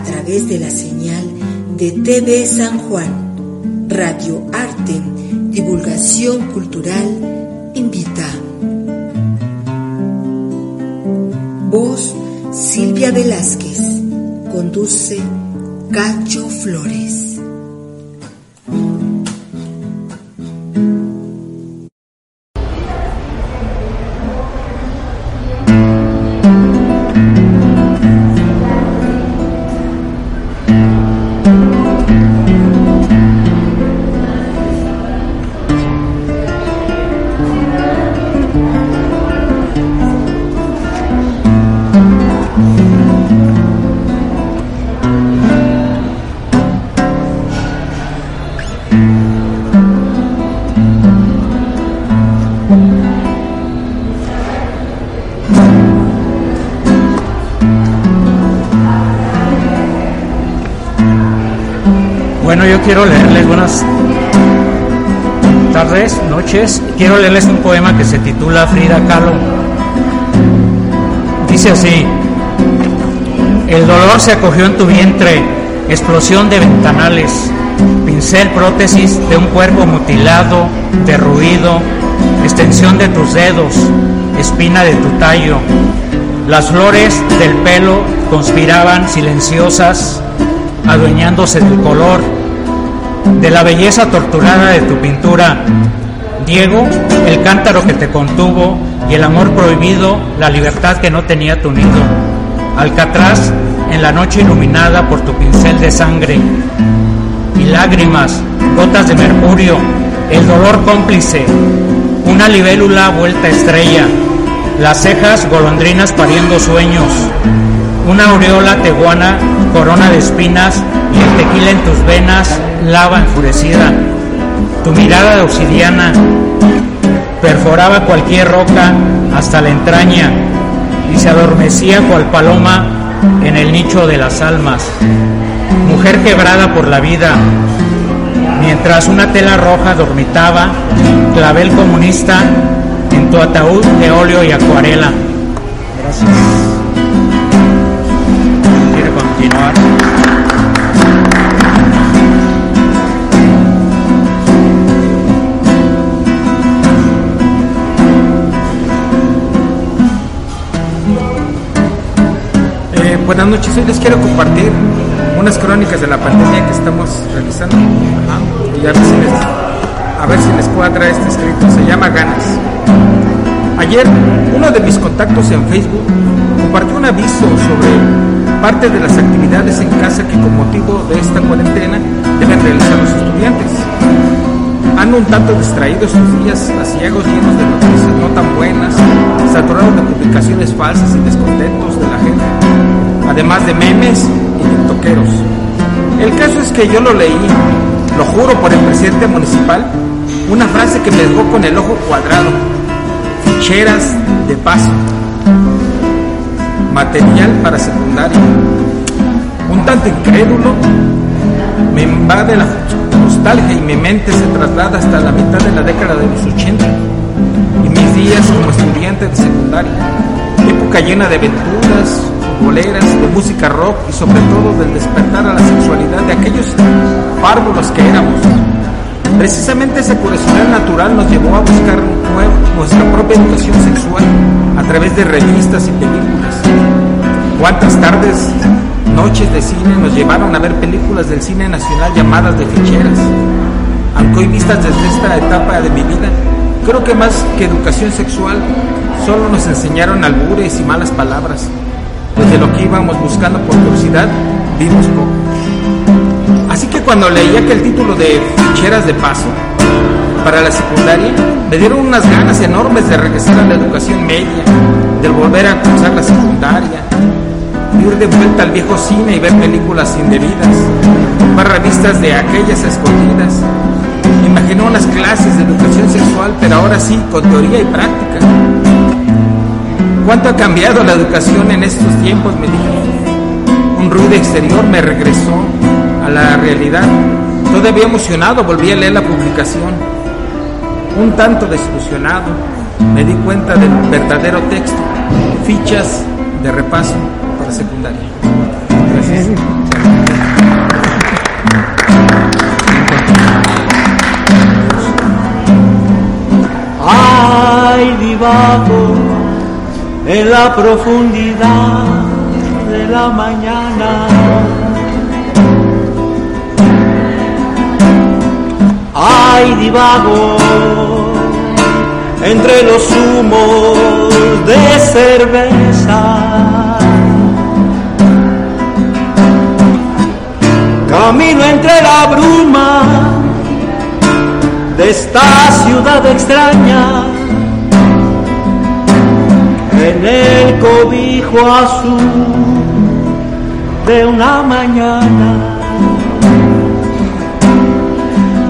a través de la señal de TV San Juan, Radio Arte, Divulgación Cultural, invita. Voz Silvia Velázquez, conduce Cacho Flores. Quiero leerles buenas tardes, noches. Quiero leerles un poema que se titula Frida Kahlo. Dice así, el dolor se acogió en tu vientre, explosión de ventanales, pincel prótesis de un cuerpo mutilado, derruido, extensión de tus dedos, espina de tu tallo. Las flores del pelo conspiraban silenciosas, adueñándose del color de la belleza torturada de tu pintura. Diego, el cántaro que te contuvo y el amor prohibido, la libertad que no tenía tu nido. Alcatraz, en la noche iluminada por tu pincel de sangre. Y lágrimas, gotas de mercurio, el dolor cómplice, una libélula vuelta estrella, las cejas golondrinas pariendo sueños, una aureola teguana, corona de espinas y el tequila en tus venas, lava enfurecida. Tu mirada de obsidiana perforaba cualquier roca hasta la entraña y se adormecía cual paloma en el nicho de las almas. Mujer quebrada por la vida, mientras una tela roja dormitaba, clavel comunista en tu ataúd de óleo y acuarela. Gracias. ¿Quiere continuar? Buenas noches. Hoy les quiero compartir unas crónicas de la pandemia que estamos realizando. Y a ver, si les, a ver traer este escrito. Se llama Ganas. Ayer, uno de mis contactos en Facebook compartió un aviso sobre parte de las actividades en casa que con motivo de esta cuarentena deben realizar los estudiantes. Ando un tanto distraído estos días, asiagos llenos de noticias no tan buenas, saturados de publicaciones falsas y descontentos de la gente además de memes y toqueros. El caso es que yo lo leí, lo juro por el presidente municipal, una frase que me dejó con el ojo cuadrado. Ficheras de paso. Material para secundaria. Un tanto incrédulo, me invade la nostalgia y mi mente se traslada hasta la mitad de la década de los 80 y mis días como estudiante de secundaria. Época llena de aventuras, boleras, de música rock y sobre todo del despertar a la sexualidad de aquellos párvulos que éramos. Precisamente esa curiosidad natural nos llevó a buscar nuestra propia educación sexual a través de revistas y películas. ¿Cuántas tardes, noches de cine nos llevaron a ver películas del cine nacional llamadas de ficheras? Aunque hoy vistas desde esta etapa de mi vida, creo que más que educación sexual, solo nos enseñaron albures y malas palabras de lo que íbamos buscando por curiosidad, vimos poco. Así que cuando leía que el título de Ficheras de Paso para la secundaria, me dieron unas ganas enormes de regresar a la educación media, de volver a cursar la secundaria. ir de vuelta al viejo cine y ver películas indebidas, comprar revistas de aquellas escondidas. Me imaginé unas clases de educación sexual, pero ahora sí, con teoría y práctica. ¿Cuánto ha cambiado la educación en estos tiempos? Me dije. Un ruido exterior me regresó a la realidad. Todavía emocionado volví a leer la publicación. Un tanto desilusionado me di cuenta del verdadero texto. Fichas de repaso para secundaria. Gracias. En la profundidad de la mañana. Ay, divago entre los humos de cerveza. Camino entre la bruma de esta ciudad extraña, en el cobijo azul de una mañana,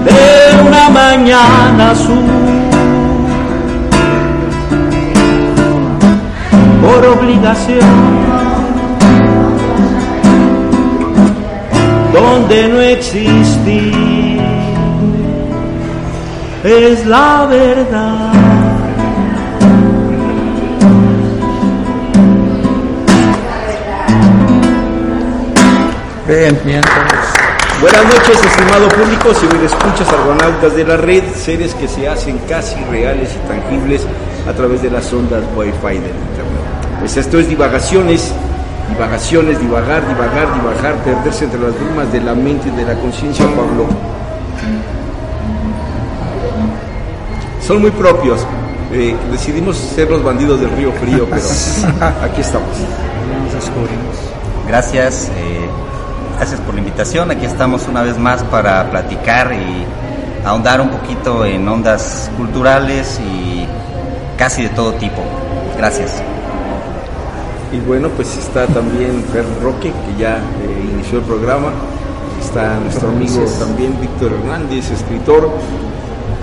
de una mañana azul. por obligación, donde no existir es la verdad. Bien, bien, Buenas noches, estimado público, si me escuchas argonautas de la red, seres que se hacen casi reales y tangibles a través de las ondas Wi-Fi del Internet. Pues esto es divagaciones, divagaciones, divagar, divagar, divagar, perderse entre las brumas de la mente y de la conciencia, Pablo. Son muy propios. Eh, decidimos ser los bandidos del río frío, pero aquí estamos. Gracias, eh, gracias por la invitación. Aquí estamos una vez más para platicar y ahondar un poquito en ondas culturales y casi de todo tipo. Gracias. Y bueno, pues está también Fer Roque, que ya eh, inició el programa. Está nuestro amigo también Víctor Hernández, escritor.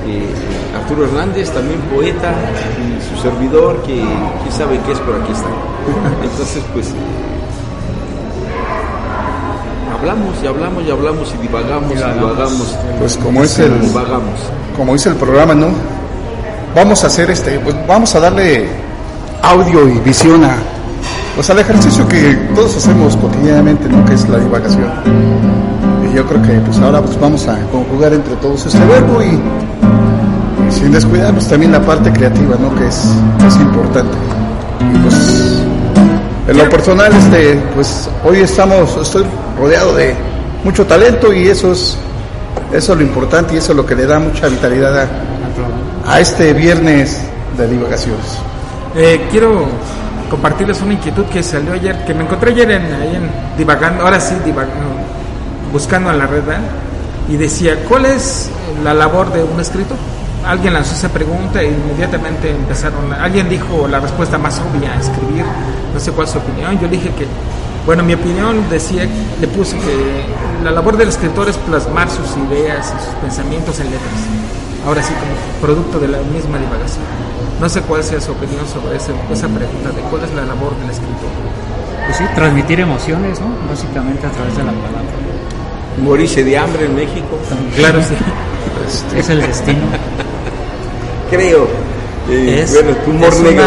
eh, Arturo Hernández, también poeta, y su servidor, que quién sabe qué es, pero aquí está. Entonces, pues, eh, hablamos y hablamos y hablamos y divagamos y divagamos. Pues como es el, Divagamos. como dice el programa, ¿no? Vamos a hacer este, pues vamos a darle audio y visión a, pues al ejercicio que todos hacemos cotidianamente, ¿no? Que es la divagación. Y yo creo que pues ahora pues vamos a conjugar entre todos este verbo y, y sin descuidar pues también la parte creativa, ¿no? Que es, que es importante. Y pues en lo personal, este, pues hoy estamos, estoy rodeado de mucho talento y eso es, eso es lo importante y eso es lo que le da mucha vitalidad a, este viernes de divagaciones. Eh, quiero compartirles una inquietud que salió ayer, que me encontré ayer en, ahí en divagando, ahora sí divagando, buscando en la red, ¿verdad? y decía, ¿cuál es la labor de un escritor? Alguien lanzó esa pregunta e inmediatamente empezaron, alguien dijo la respuesta más obvia, escribir, no sé cuál es su opinión, yo dije que, bueno, mi opinión decía, le puse que la labor del escritor es plasmar sus ideas y sus pensamientos en letras, ahora sí como producto de la misma divagación. No sé cuál sea su opinión sobre ese- esa pregunta de cuál es la labor del escritor. Pues sí, transmitir emociones, ¿no? Básicamente a través de la palabra. Morirse de hambre en México. Claro, sí. Es el destino. Creo. Eh, Es, bueno, humor es negro,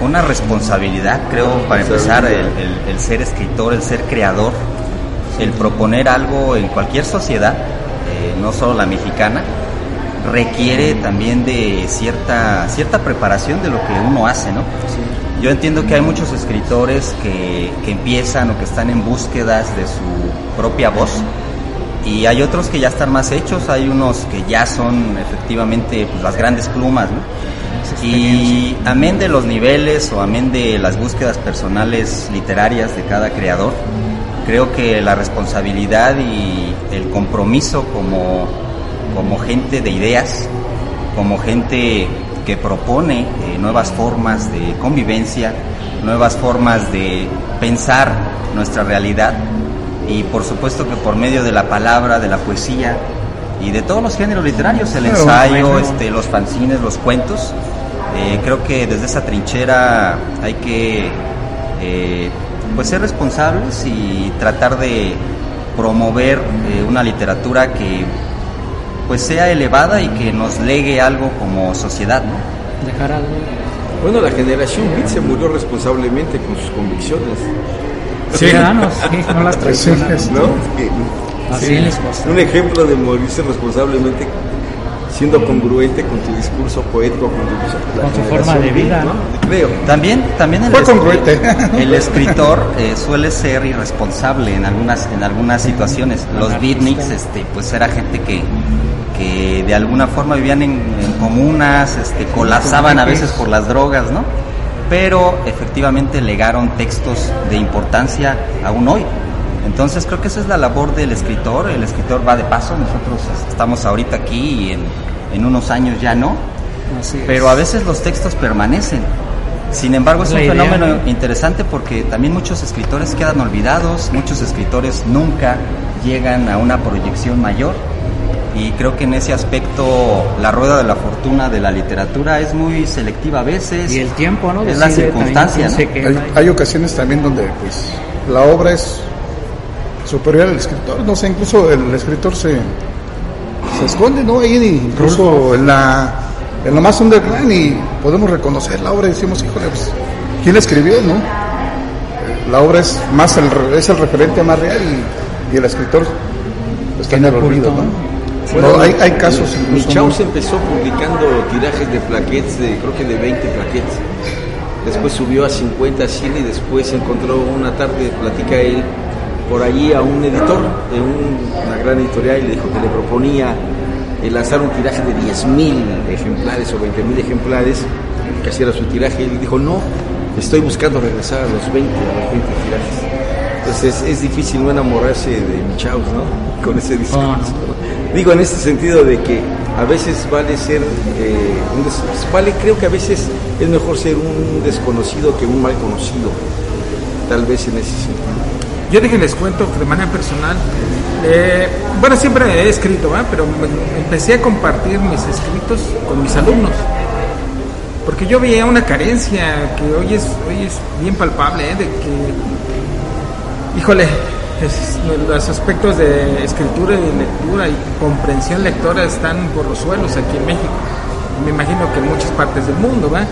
una, una responsabilidad, creo, para empezar, el, el- el ser escritor, el ser creador, el proponer algo en cualquier sociedad, eh, no solo la mexicana, requiere también de cierta, cierta preparación de lo que uno hace, ¿no? Yo entiendo que hay muchos escritores que, que empiezan o que están en búsquedas de su propia voz y hay otros que ya están más hechos, hay unos que ya son efectivamente pues, las grandes plumas, ¿no? Y amén de los niveles o amén de las búsquedas personales literarias de cada creador, creo que la responsabilidad y el compromiso como, como gente de ideas, como gente que propone eh, nuevas formas de convivencia, nuevas formas de pensar nuestra realidad y por supuesto que por medio de la palabra, de la poesía y de todos los géneros literarios, el ensayo, este, los fanzines, los cuentos, eh, creo que desde esa trinchera hay que eh, pues ser responsables y tratar de promover eh, una literatura que pues sea elevada y que nos legue algo como sociedad, ¿no? Dejar algo. Bueno, la generación Beat se murió responsablemente con sus convicciones. Ciudadanos, sí, no las Sí, ¿no? Así sí, les pasa. Un ejemplo de morirse responsablemente siendo congruente con tu discurso poético, con tu, Con su generación forma de vida, ¿no? ¿no? Creo. También, también el, congruente. el escritor eh, suele ser irresponsable en algunas, en algunas situaciones. Los beatniks, este, pues era gente que, que de alguna forma vivían en, en comunas, este, colapsaban a veces por las drogas, ¿no? Pero efectivamente legaron textos de importancia aún hoy. Entonces creo que esa es la labor del escritor. El escritor va de paso, nosotros estamos ahorita aquí y en, en unos años ya no. Así es. Pero a veces los textos permanecen. Sin embargo, es La un idea, fenómeno ¿no? interesante porque también muchos escritores quedan olvidados, muchos escritores nunca llegan a una proyección mayor. Y creo que en ese aspecto la rueda de la fortuna de la literatura es muy selectiva a veces. Y el tiempo, ¿no? Es la circunstancia, Hay, hay ocasiones también donde pues la obra es superior al escritor, no sé, incluso el escritor se, se esconde, ¿no? Ahí incluso en la, en lo más underground y podemos reconocer la obra y decimos, híjole, pues, ¿quién la escribió, no? Eh, La obra es más el, re- es el referente más real y, y el escritor está en el olvido, ¿no? Bueno, No, hay, hay casos incluso, Michaus ¿no? empezó publicando tirajes de plaquettes, de, creo que de 20 plaquettes. Después subió a 50, 100 y después encontró una tarde, platica él, por allí a un editor de un- una gran editorial y le dijo que le proponía lanzar un tiraje de 10.000 ejemplares o 20.000 ejemplares, que así era su tiraje. Y él dijo, no, estoy buscando regresar a los 20, a los 20 tirajes. Entonces es, es difícil no enamorarse de Michaus, ¿no? Con ese discurso. Ah, Digo en este sentido de que a veces vale ser, eh, un des- vale, creo que a veces es mejor ser un desconocido que un mal conocido, tal vez en ese sentido. Yo dije, les cuento de manera personal. eh, bueno, siempre he escrito, ¿verdad? pero empecé a compartir mis escritos con mis alumnos. Porque yo veía una carencia que hoy es, hoy es bien palpable, ¿eh? de que, híjole, es- los aspectos de escritura y lectura y comprensión lectora están por los suelos aquí en México. Me imagino que en muchas partes del mundo, ¿va?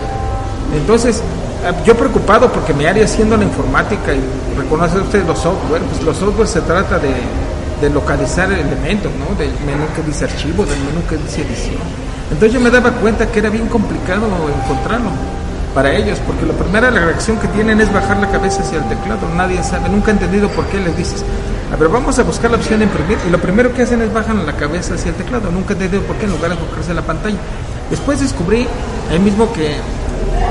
Entonces, eh, yo preocupado porque mi área siendo la informática y reconoce usted los software, pues los software se trata de, de localizar elementos, ¿no? Del menú que dice archivo, del menú que dice edición. Entonces yo me daba cuenta que era bien complicado encontrarlo para ellos, porque la primera reacción que tienen es bajar la cabeza hacia el teclado. Nadie sabe, nunca he entendido por qué les dices, a ver, vamos a buscar la opción de imprimir, y lo primero que hacen es bajan la cabeza hacia el teclado. Nunca he entendido por qué en lugar de enfocarse la pantalla. Después descubrí ahí mismo que,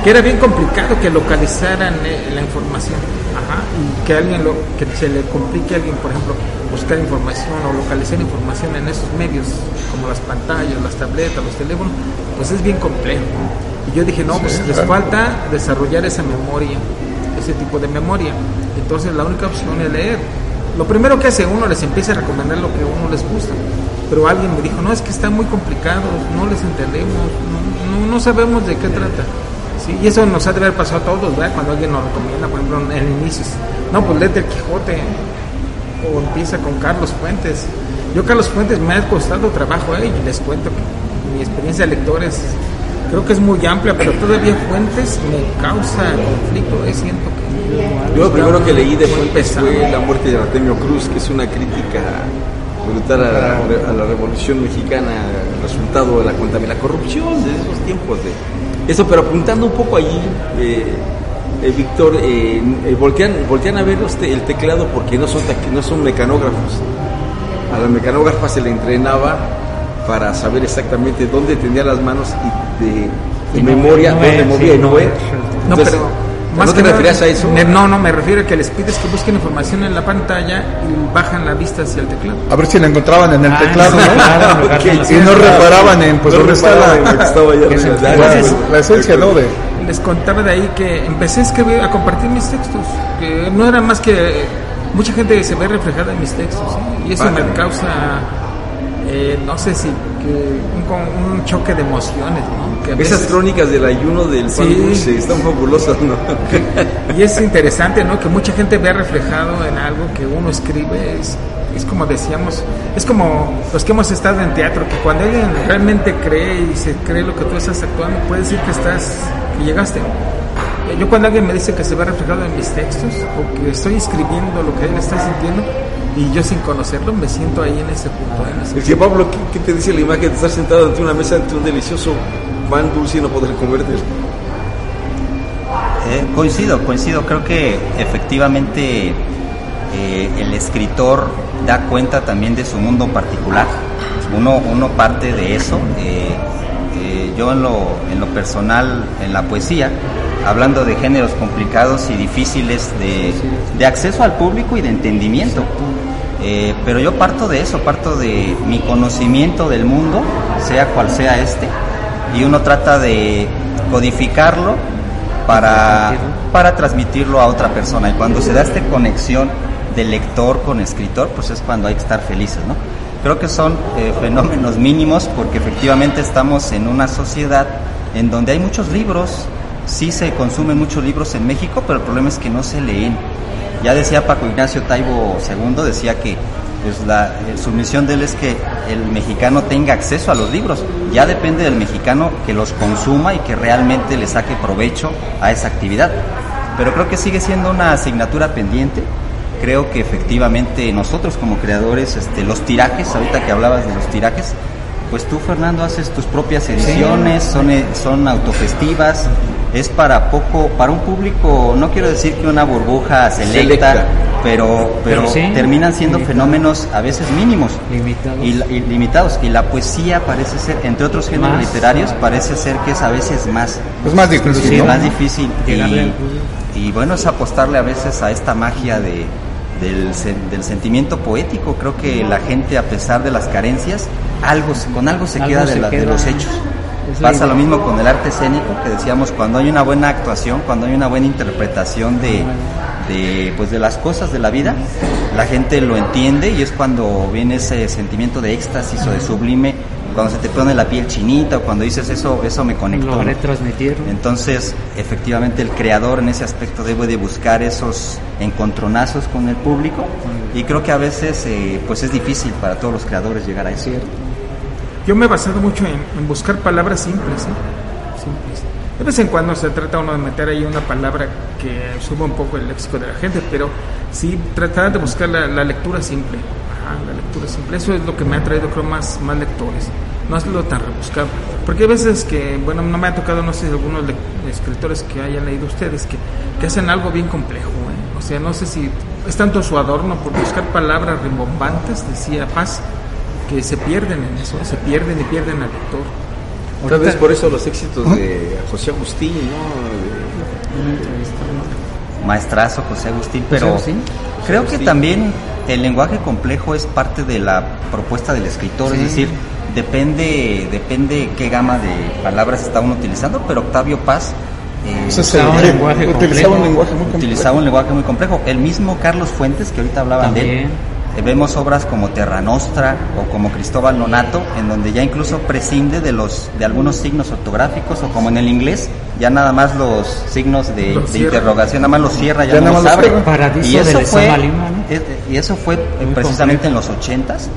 que era bien complicado que localizaran eh, la información. Ajá, y que alguien lo, que se le complique a alguien, por ejemplo, buscar información o localizar información en esos medios, como las pantallas, las tabletas, los teléfonos, pues es bien complejo. Y yo dije, no, pues les falta desarrollar esa memoria, ese tipo de memoria. Entonces la única opción es leer. Lo primero que hace uno les empieza a recomendar lo que a uno les gusta. Pero alguien me dijo, no, es que está muy complicado, no les entendemos, no, no, no sabemos de qué trata. Sí, y eso nos ha de haber pasado a todos, ¿verdad? Cuando alguien nos recomienda, por ejemplo, en inicios, no, pues léete el Quijote, o empieza con Carlos Fuentes. Yo Carlos Fuentes me ha costado trabajo, ¿eh? y les cuento que mi experiencia de lector es, creo que es muy amplia, pero todavía Fuentes me causa conflicto, ¿eh? siento que... Yo lo primero que leí de Fuentes fue La muerte de Artemio Cruz, que es una crítica brutal a la, a la revolución mexicana, resultado de la, contam- la corrupción de esos tiempos. De, eso, pero apuntando un poco allí, eh, eh, Víctor, eh, eh, voltean, voltean a ver los te- el teclado porque no son, no son mecanógrafos. A la mecanógrafa se le entrenaba para saber exactamente dónde tenía las manos y de, de Y no- memoria no dónde movía sí, y no ver. No, Entonces, pero ¿No te referías a eso? me- no, no, me refiero a que les pides que busquen información en la pantalla y bajan la vista hacia el teclado. A ver si la encontraban en el Ah, teclado, ¿no? claro, en lugar de Ok, la- Y no reparaban en, pues, No dónde está reparaban la, en lo que estaba la, esencia, ¿no? De, les contaba de ahí que empecé a escribir, a compartir mis textos, que no era más que mucha gente se ve reflejada en mis textos ¿sí? y eso me causa, eh, no sé si, que un, choque de emociones, ¿no? Que a Esas crónicas del ayuno del pan Sí. dulce están fabulosas, ¿no? Y es interesante, ¿no? Que mucha gente vea reflejado en algo que uno escribe. Es, es como decíamos, es como los que hemos estado en teatro, que cuando alguien realmente cree y se cree lo que tú estás actuando, puede decir que estás, que llegaste. Yo cuando alguien me dice que se ve reflejado en mis textos o que estoy escribiendo lo que él está sintiendo y yo sin conocerlo me siento ahí en ese punto. en ese El que Pablo, ¿qué, qué te dice la imagen de estar sentado ante una mesa ante un delicioso pan dulce y no poder comerte? Eh, coincido, coincido. Creo que efectivamente eh, el escritor da cuenta también de su mundo particular. Uno, uno parte de eso. Eh, eh, yo en lo, en lo personal, en la poesía, hablando de géneros complicados y difíciles de, de acceso al público y de entendimiento. Eh, pero yo parto de eso, parto de mi conocimiento del mundo, sea cual sea este, y uno trata de codificarlo para, para transmitirlo a otra persona. Y cuando se da esta conexión de lector con escritor, pues es cuando hay que estar felices, ¿no? Creo que son eh, fenómenos mínimos porque efectivamente estamos en una sociedad en donde hay muchos libros, sí se consumen muchos libros en México, pero el problema es que no se leen. Ya decía Paco Ignacio Taibo II, decía que pues, la, eh, su misión de él es que el mexicano tenga acceso a los libros. Ya depende del mexicano que los consuma y que realmente le saque provecho a esa actividad. Pero creo que sigue siendo una asignatura pendiente. Creo que efectivamente nosotros como creadores, este, los tirajes, ahorita que hablabas de los tirajes, pues tú Fernando haces tus propias ediciones, son, eh, son autogestivas, es para poco, para un público, no quiero decir que una burbuja selecta, Selecta. pero, pero, Pero sí, terminan siendo fenómenos a veces mínimos Limitados. y, y limitados. Y la poesía parece ser, entre otros géneros Más. literarios, parece ser que es a veces más, Es más difícil, sí, ¿no? más difícil. Y, y bueno, es apostarle a veces a esta magia de, del, del sentimiento poético. Creo que la gente, a pesar de las carencias, algo, se- con algo se Algo queda, de, se la- de queda. los hechos. Es la Pasa lo mismo con el arte escénico, que decíamos, cuando hay una buena actuación, cuando hay una buena interpretación de, de, pues de las cosas de la vida, la gente lo entiende y es cuando viene ese sentimiento de éxtasis o de sublime, cuando se te pone la piel chinita o cuando dices eso, eso me conectó. Logré ¿no? transmitirlo. Entonces, efectivamente, el creador en ese aspecto debe de buscar esos encontronazos con el público y creo que a veces eh, pues es difícil para todos los creadores llegar a eso. Yo me he basado mucho en, en buscar palabras simples, simples. De vez en cuando se trata uno de meter ahí una palabra que suba un poco el léxico de la gente, pero sí tratar de buscar la, la lectura simple. Ajá, la lectura simple. Eso es lo que me ha traído, creo, más, más lectores. No es lo tan rebuscado. Porque hay veces que, bueno, no me ha tocado, no sé, algunos escritores que hayan leído ustedes que, que hacen algo bien complejo. ¿eh? O sea, no sé si es tanto su adorno por buscar palabras rimbombantes, decía Paz, que se pierden en eso, se pierden y pierden al lector. Tal vez por eso los éxitos de José Agustín, ¿no? Maestrazo José Agustín, pero Agustín. creo que Agustín. también el lenguaje complejo es parte de la propuesta del escritor, es decir, depende, depende qué gama de palabras está uno utilizando, pero Octavio Paz eh, un utilizaba un lenguaje muy complejo. utilizaba un lenguaje muy complejo. El mismo Carlos Fuentes, que ahorita hablaban de él, vemos obras como Terra Nostra o como Cristóbal Nonato, en donde ya incluso prescinde de los de algunos signos ortográficos o como en el inglés, ya nada más los signos de, Los de cierra. interrogación, nada más los cierra, ya, Ya no nada los más los abre. y eso fue, Extrema Lima, ¿no? eh, y eso fue eh, Muy precisamente complejo. en los ochentas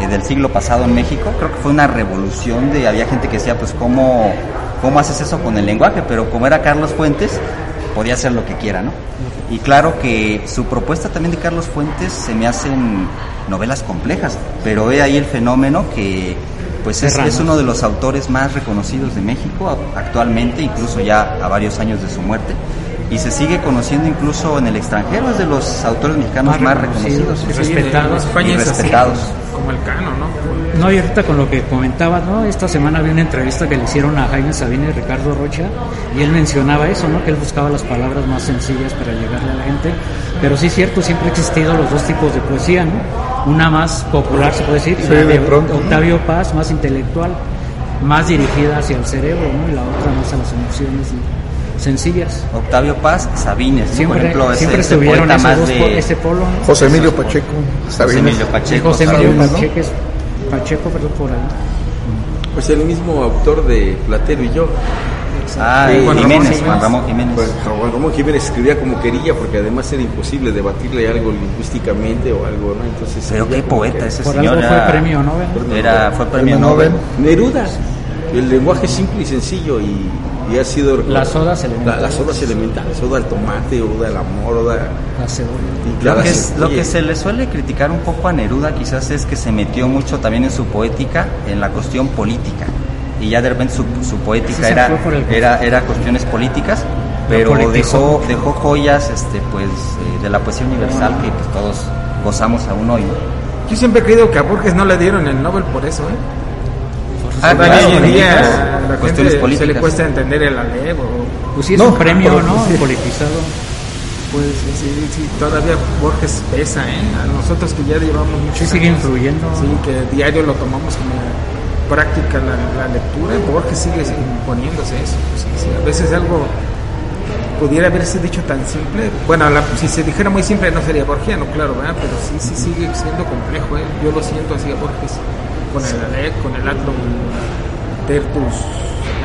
eh, del siglo pasado en México. Creo que fue una revolución de había gente que decía pues cómo cómo haces eso con el lenguaje, pero como era Carlos Fuentes podía hacer lo que quiera, ¿no? Y claro que su propuesta también de Carlos Fuentes se me hacen novelas complejas, pero he ahí el fenómeno que pues es, es uno de los autores más reconocidos de México actualmente, incluso ya a varios años de su muerte, y se sigue conociendo incluso en el extranjero, es de los autores mexicanos más, reconocidos. y Sí, respetados. España Y es así, respetados. como el cano, ¿no? No, y ahorita con lo que comentabas, ¿no? Esta semana había una entrevista que le hicieron a Jaime Sabina y Ricardo Rocha, y él mencionaba eso, ¿no? Que él buscaba las palabras más sencillas para llegarle a la gente. Pero sí es cierto, siempre ha existido los dos tipos de poesía, ¿no? Una más popular, se puede decir, y Sí, la de. Octavio Paz, más intelectual, más dirigida hacia el cerebro, ¿no? Y la otra más a las emociones. sencillas. Octavio Paz, Sabines, ¿no? Siempre, por ejemplo, ese, siempre ese estuvieron más de ese polo. José Emilio Pacheco, José. Emilio Pacheco. José Emilio ¿no? Pacheco, perdón, por ahí. Pues el mismo autor de Platero y yo. Ah, y Juan Ramón Jiménez, Jiménez. Juan Ramón Jiménez. Pues Juan Ramón Jiménez escribía como quería porque además era imposible debatirle algo lingüísticamente o algo, ¿no? Entonces Pero qué poeta que- ese Por señor. algo fue era- premio Nobel. Era, fue premio Premio Nobel. Nobel. Neruda, el lenguaje simple y sencillo y, y ha sido... Las odas elementales. La- las odas elementales, oda al tomate, oda al amor, oda... La cebolla. Lo que, es- lo que se le suele criticar un poco a Neruda quizás es que se metió mucho también en su poética, en la cuestión política. Y ya de repente su, su poética era, era, era cuestiones políticas, pero dejó, dejó joyas este, pues, eh, de la poesía universal que pues, todos gozamos aún hoy. Yo siempre he creído que a Borges no le dieron el Nobel por eso, ¿eh? Ah, hoy en día políticas, a la cuestiones gente se le políticas. cuesta entender el Alevo. Pues sí, es No, un premio, ¿no? sí. Politizado. Pues sí, sí, sí, todavía Borges pesa, ¿eh? A nosotros que ya llevamos mucho Sí, sigue influyendo. Sí, que diario lo tomamos como práctica la, la lectura, Borges sigue imponiéndose eso. Sí, sí, a veces algo pudiera haberse dicho tan simple. Bueno, la- si se dijera muy simple no sería borgiano, claro, ¿verdad? Pero sí, sí sigue siendo complejo, ¿eh? Yo lo siento así a Borges con el Alec, con el Atlum Tertus.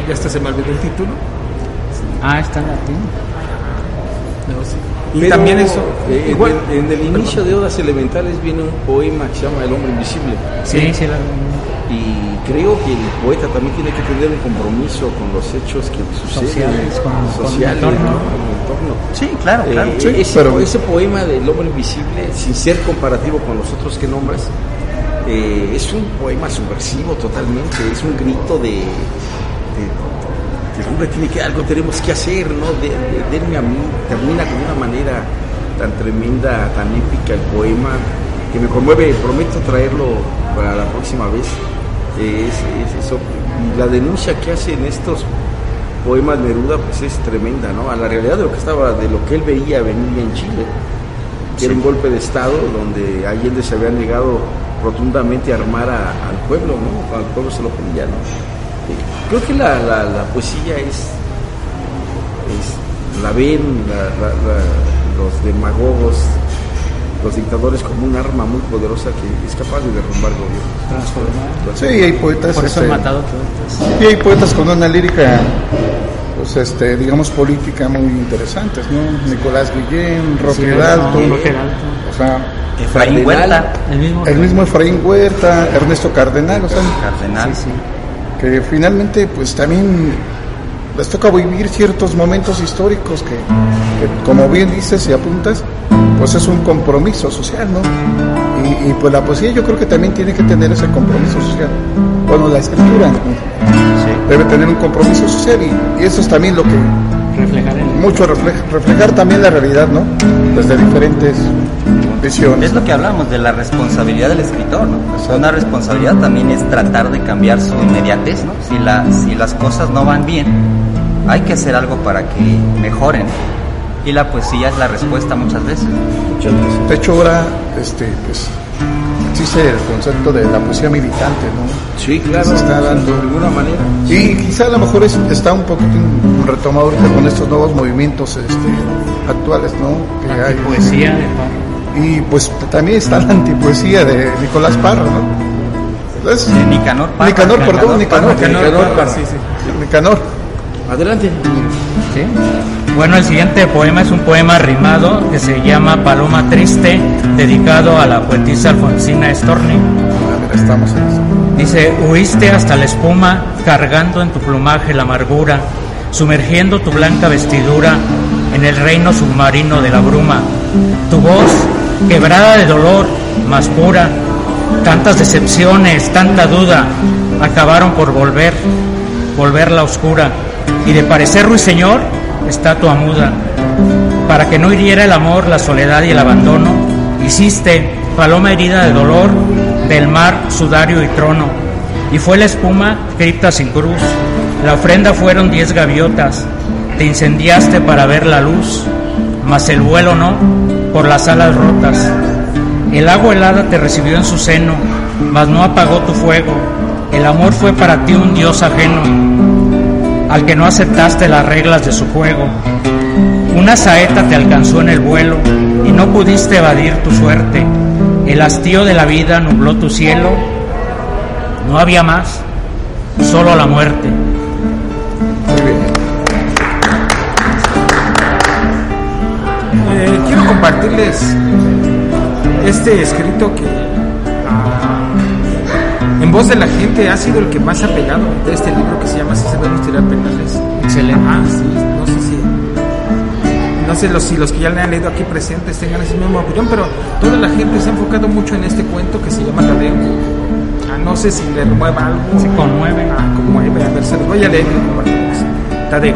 Ya hasta se me olvidó el título. Ah, está en latín. No, sí. Y pero, también eso. eh, en igual, el- en el inicio de Odas Elementales viene un poema que se llama El hombre invisible. Sí, sí, la- Y creo que el poeta también tiene que tener un compromiso con los hechos que suceden, Sociales, con- con el sociales, entorno. ¿no? Con el entorno. Sí, claro, claro. Eh, Sí, ese, pero- ese poema del hombre invisible, sin ser comparativo con los otros que nombras, eh, es un poema subversivo totalmente, es un grito de, de- de- el hombre tiene que algo tenemos que hacer, ¿no? De, de- denme a mí, termina con una manera tan tremenda, tan épica el poema, que me conmueve, prometo traerlo para la próxima vez. Eh, es- es eso. Y la denuncia que hace en estos poemas Neruda pues es tremenda, ¿no? A la realidad de lo que estaba, de lo que él veía venir en Chile, que era un golpe de estado donde Allende se había negado rotundamente armar a- al pueblo, ¿no? Al pueblo se lo pedía, ¿no? Creo que la, la- la poesía es, es- la ven la- la- la- los demagogos, los dictadores como un arma muy poderosa que es capaz de derrumbar gobiernos. transformar. Sí, hay poetas. Por eso este, han matado poetas. Y hay poetas con una lírica, pues, este, digamos, política muy interesantes, ¿no? Nicolás Guillén, Roque Sí, Dalton, Roque Dalton. o sea, Efraín Cardenal. Huerta, El mismo. el mismo Efraín Huerta, Ernesto Cardenal, o sea, Cardenal. Sí, sí. que finalmente, pues también les toca vivir ciertos momentos históricos que, que, como bien dices y apuntas, pues es un compromiso social, ¿no? Y, y, pues la poesía yo creo que también tiene que tener ese compromiso social. Bueno, la escritura ¿no? debe tener un compromiso social y, y eso es también lo que Reflejar el. mucho refleja, reflejar también la realidad, ¿no? Desde diferentes Es lo que hablamos de la responsabilidad del escritor, ¿no? Una responsabilidad también es tratar de cambiar su inmediatez, ¿no? Si, la, si las cosas no van bien, hay que hacer algo para que mejoren. Y la poesía es la respuesta muchas veces. Muchas veces. De hecho, ahora este, pues, existe el concepto de la poesía militante, ¿no? Sí, claro, Se está dando. de alguna manera. Y quizá a lo mejor es- está un poquito retomado ahorita con estos nuevos movimientos este, actuales, ¿no? Que hay. Poesía de. Y pues también está la antipoesía de Nicolás Parra, ¿no? Entonces, De Nicanor Parra. Nicanor, perdón, Nicanor. Nicanor Nicanor Parra, Parra. sí, sí. Nicanor. Adelante. ¿Sí? Bueno, el siguiente poema es un poema rimado que se llama Paloma Triste, dedicado a la poetisa Alfonsina Storni. Ah, estamos en eso. Dice, huiste hasta la espuma, cargando en tu plumaje la amargura, sumergiendo tu blanca vestidura en el reino submarino de la bruma. Tu voz, quebrada de dolor, más pura, tantas decepciones, tanta duda, acabaron por volver, volverla oscura. Y de parecer ruiseñor, estatua muda. Para que no hiriera el amor, la soledad y el abandono, hiciste paloma herida de dolor, del mar sudario y trono. Y fue la espuma cripta sin cruz. La ofrenda fueron diez gaviotas. Te incendiaste para ver la luz, mas el vuelo no, por las alas rotas. El agua helada te recibió en su seno, mas no apagó tu fuego. El amor fue para ti un dios ajeno. al que no aceptaste las reglas de su juego. Una saeta te alcanzó en el vuelo y no pudiste evadir tu suerte. El hastío de la vida nubló tu cielo. No había más, solo la muerte. Eh, quiero compartirles este escrito que ah, en voz de la gente ha sido el que más ha pegado de este libro que se llama Si sabemos tirar penales. Excelente. Ah, sí, no sé si no sé los, si los que ya le han leído aquí presentes tengan ese mismo opinión, pero toda la gente se ha enfocado mucho en este cuento que se llama Tadeo. Ah, no sé si le remueva algo. Se conmueve. Ah, conmueve. A ver, se los voy a leer y. Tadeo.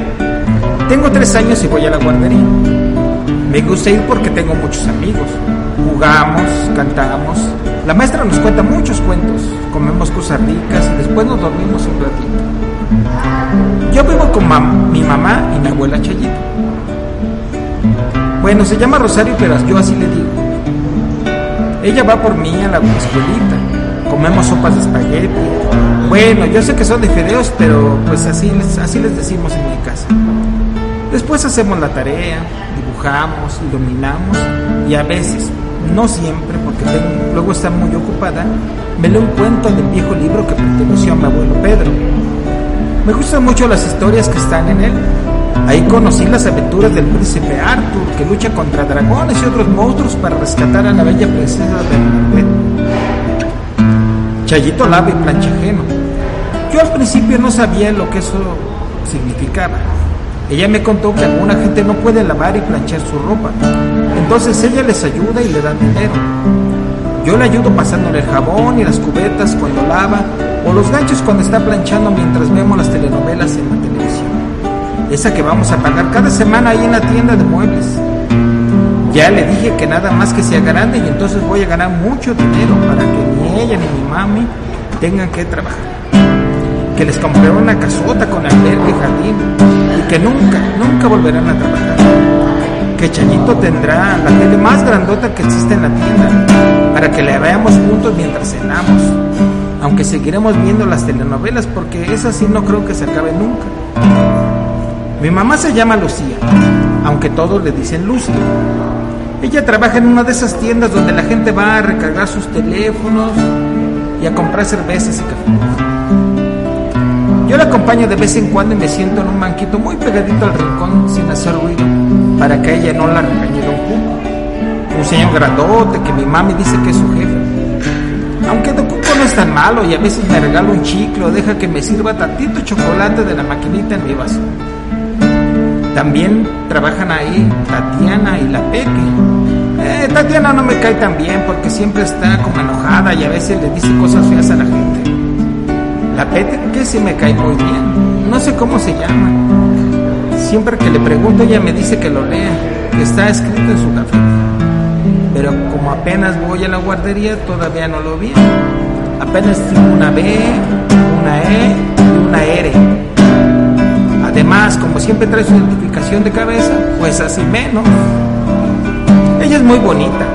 Tengo tres años y voy a la guardería. Me gusta ir porque tengo muchos amigos. Jugamos, cantamos. La maestra nos cuenta muchos cuentos. Comemos cosas ricas después nos dormimos un ratito. Yo vivo con mam- mi mamá y mi abuela Chayito. Bueno, se llama Rosario, pero yo así le digo. Ella va por mí a la escuelita. Comemos sopas de espagueti. Bueno, yo sé que son de fideos, pero pues así les decimos en mi casa. Después hacemos la tarea, dibujamos, iluminamos y a veces, no siempre, porque tengo- luego está muy ocupada, me leo un cuento del viejo libro que perteneció a mi abuelo Pedro. Me gustan mucho las historias que están en él. Ahí conocí las aventuras del príncipe Arthur, que lucha contra dragones y otros monstruos para rescatar a la bella princesa Bernadette. Chayito lava y plancha ajeno. Yo al principio no sabía lo que eso significaba. Ella me contó que alguna gente no puede lavar y planchar su ropa. Entonces ella les ayuda y le da dinero. Yo le ayudo pasándole el jabón y las cubetas cuando lava o los ganchos cuando está planchando mientras vemos las telenovelas en la televisión. Esa que vamos a pagar cada semana ahí en la tienda de muebles. Ya le dije que nada más que sea grande y entonces voy a ganar mucho dinero para que ni ella ni mi mami tengan que trabajar. Que les compré una casota con albergue jardín y que nunca, nunca volverán a trabajar. Que Chayito tendrá la tele más grandota que existe en la tienda para que la veamos juntos mientras cenamos. Aunque seguiremos viendo las telenovelas porque esa sí no creo que se acabe nunca. Mi mamá se llama Lucía, aunque todos le dicen Lucy. Ella trabaja en una de esas tiendas donde la gente va a recargar sus teléfonos y a comprar cervezas y café. Acompaño de vez en cuando y me siento en un banquito muy pegadito al rincón sin hacer ruido para que ella no la regañe don Cuco. Un señor grandote que mi mami dice que es su jefe. Aunque Don Cuco no es tan malo y a veces me regala un chicle o deja que me sirva tantito chocolate de la maquinita en mi vaso. También trabajan ahí Tatiana y la Peque. Eh, Tatiana no me cae tan bien porque siempre está como enojada y a veces le dice cosas feas a la gente. La Peque que sí me cae muy bien. No sé cómo se llama. Siempre que le pregunto ella me dice que lo lea, que está escrito en su café. Pero como apenas voy a la guardería todavía no lo vi. Apenas tengo una B, una E y una R. Además, como siempre trae su identificación de cabeza, pues así menos. Ella es muy bonita.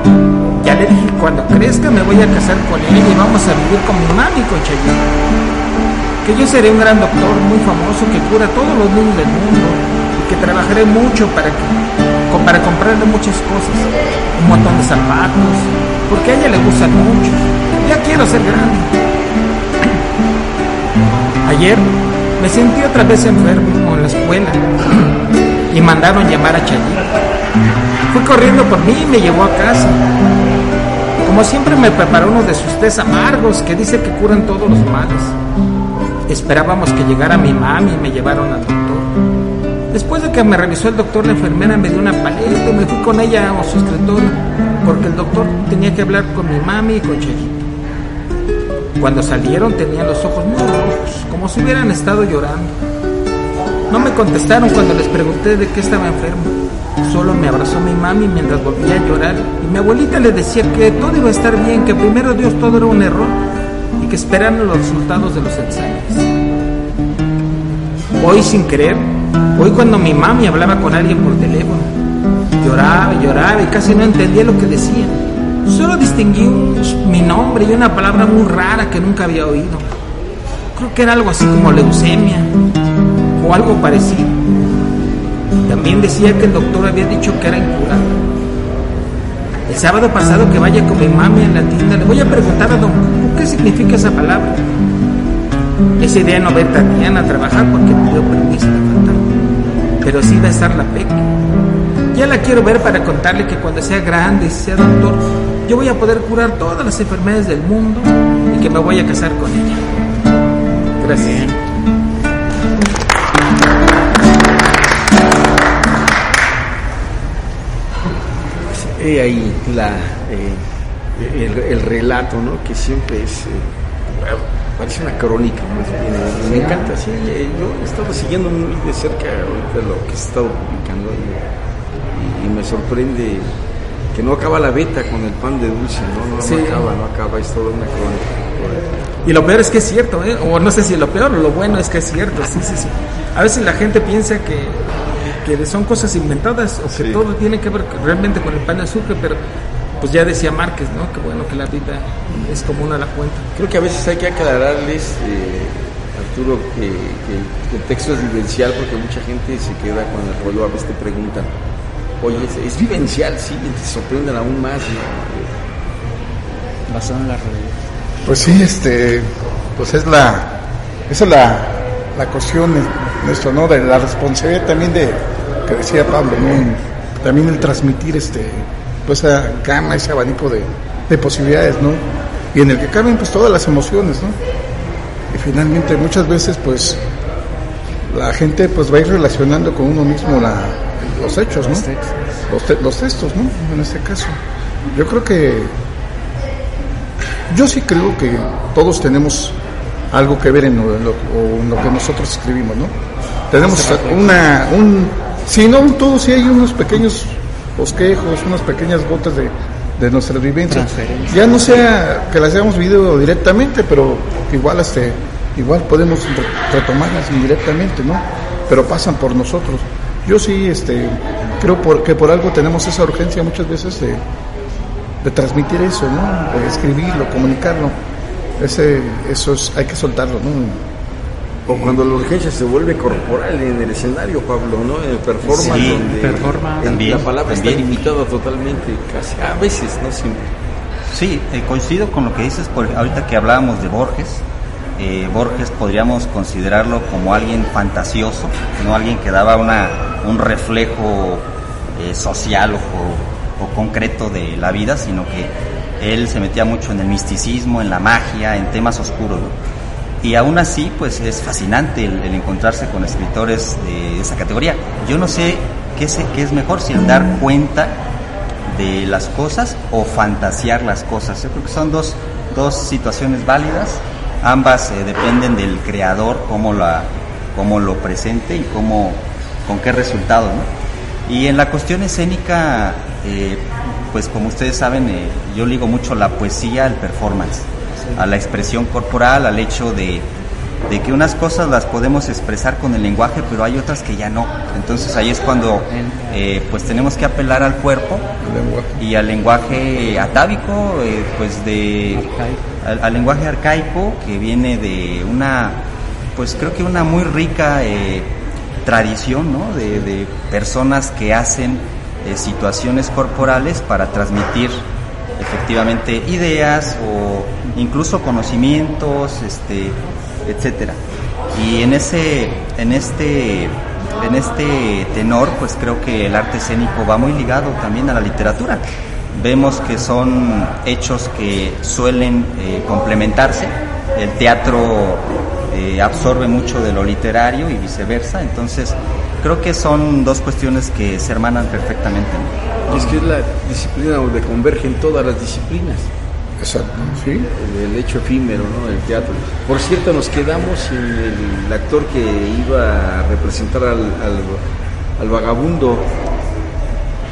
Ya le dije, cuando crezca me voy a casar con ella y vamos a vivir con mi mami con. Que yo seré un gran doctor muy famoso que cura todos los niños del mundo y que trabajaré mucho para, para comprarle muchas cosas. Un montón de zapatos, porque a ella le gustan mucho. Ya quiero ser grande. Ayer me sentí otra vez enfermo en la escuela y mandaron llamar a Chayito. Fue corriendo por mí y me llevó a casa. Como siempre me preparó uno de sus tés amargos que dice que curan todos los males. Esperábamos que llegara mi mami y me llevaron al doctor. Después de que me revisó el doctor, la enfermera me dio una paleta y me fui con ella a su escritorio porque el doctor tenía que hablar con mi mami y con Chayito. Cuando salieron tenían los ojos muy rojos, como si hubieran estado llorando. No me contestaron cuando les pregunté de qué estaba enfermo. Solo me abrazó mi mami mientras volvía a llorar y mi abuelita le decía que todo iba a estar bien, que primero Dios todo era un error y que esperaran los resultados de los exámenes. Hoy sin querer, hoy cuando mi mami hablaba con alguien por teléfono, lloraba y lloraba y casi no entendía lo que decía. Solo distinguí un- mi nombre y una palabra muy rara que nunca había oído. Creo que era algo así como leucemia. o algo parecido. También decía que el doctor había dicho que era incurable. El sábado pasado que vaya con mi mami en la tienda, le voy a preguntar a don Cuco qué significa esa palabra. Esa idea no ver a Tatiana trabajar porque pidió permiso de faltar. Pero sí va a estar la peque. Ya la quiero ver para contarle que cuando sea grande sea doctor, yo voy a poder curar todas las enfermedades del mundo y que me voy a casar con ella. Gracias. He ahí la, eh, el, el relato, ¿no? Que siempre es, eh, parece una crónica más bien. Me encanta, sí. eh, Yo he estado siguiendo muy de cerca ahorita lo que ha estado publicando y, y me sorprende que no acaba la beta con el pan de dulce, ¿no? No, Sí. no acaba, no acaba, es toda una crónica. Y lo peor es que es cierto, ¿eh? o no sé si lo peor lo bueno es que es cierto, sí, sí, sí. A veces la gente piensa que, que son cosas inventadas o que Sí. todo tiene que ver realmente con el pan de azúcar, pero pues ya decía Márquez, ¿no? Que bueno que la vida es común a la cuenta. Creo que a veces hay que aclararles, eh, Arturo, que, que- que el texto es vivencial porque mucha gente se queda con el rollo, a veces te preguntan, oye, ¿es, es vivencial? Sí, y te sorprenden aún más. ¿no? Basado en la realidad. Pues sí, este, pues es la, esa es la, la cuestión nuestra, ¿no? De la responsabilidad también de, que decía Pablo, ¿no? También el transmitir este, pues esa gama, ese abanico de, de posibilidades, ¿no? Y en el que caben pues todas las emociones, ¿no? Y finalmente muchas veces pues la gente pues va a ir relacionando con uno mismo la, los hechos, ¿no? Los, te- los textos, ¿no? En este caso. Yo creo que yo sí creo que todos tenemos algo que ver en lo, en lo- o en lo que nosotros escribimos, ¿no? Tenemos una, un, si no un todo, sí hay unos pequeños bosquejos, unas pequeñas gotas de, de nuestras vivencias. Transferencia. Ya no sea que las hayamos vivido directamente, pero igual este, igual podemos re- retomarlas indirectamente, ¿no? Pero pasan por nosotros. Yo sí, este, creo por, que por algo tenemos esa urgencia muchas veces de, de transmitir eso, ¿no? De escribirlo, comunicarlo. Ese, eso es, hay que soltarlo, ¿no? O cuando la urgencia se vuelve corporal en el escenario, Pablo, ¿no? En el performance, Sí, donde performance. También, la palabra también. está limitada totalmente, casi, a veces, no siempre. Sí, eh, coincido con lo que dices, por, ahorita que hablábamos de Borges. eh, Borges podríamos considerarlo como alguien fantasioso, no alguien que daba una, un reflejo eh, social o- o concreto de la vida, sino que él se metía mucho en el misticismo, en la magia, en temas oscuros. ¿no? Y aún así, pues es fascinante el, encontrarse con escritores de esa categoría. Yo no sé qué, se- qué es mejor, si el dar cuenta de las cosas o fantasear las cosas. Yo creo que son dos, dos situaciones válidas. Ambas eh, dependen del creador, cómo, la, cómo lo presente y cómo, con qué resultado. Y en la cuestión escénica, eh, pues como ustedes saben, eh, yo ligo mucho la poesía al performance, a la expresión corporal, al hecho de, de que unas cosas las podemos expresar con el lenguaje, pero hay otras que ya no. Entonces ahí es cuando eh, pues tenemos que apelar al cuerpo y al lenguaje atávico, eh, pues de al, al lenguaje arcaico que viene de una, pues creo que una muy rica eh, tradición, ¿no? De, de personas que hacen eh, situaciones corporales para transmitir efectivamente ideas o incluso conocimientos, este, etcétera. Y en ese, en este, en este tenor, pues creo que el arte escénico va muy ligado también a la literatura. Vemos que son hechos que suelen eh, complementarse. El teatro eh, absorbe mucho de lo literario y viceversa. Entonces, creo que son dos cuestiones que se hermanan perfectamente. ¿no? Y es que es la disciplina donde convergen todas las disciplinas. Exacto, sí. el, el hecho efímero, ¿no? El teatro. Por cierto, nos quedamos en el actor que iba a representar al, al, al vagabundo.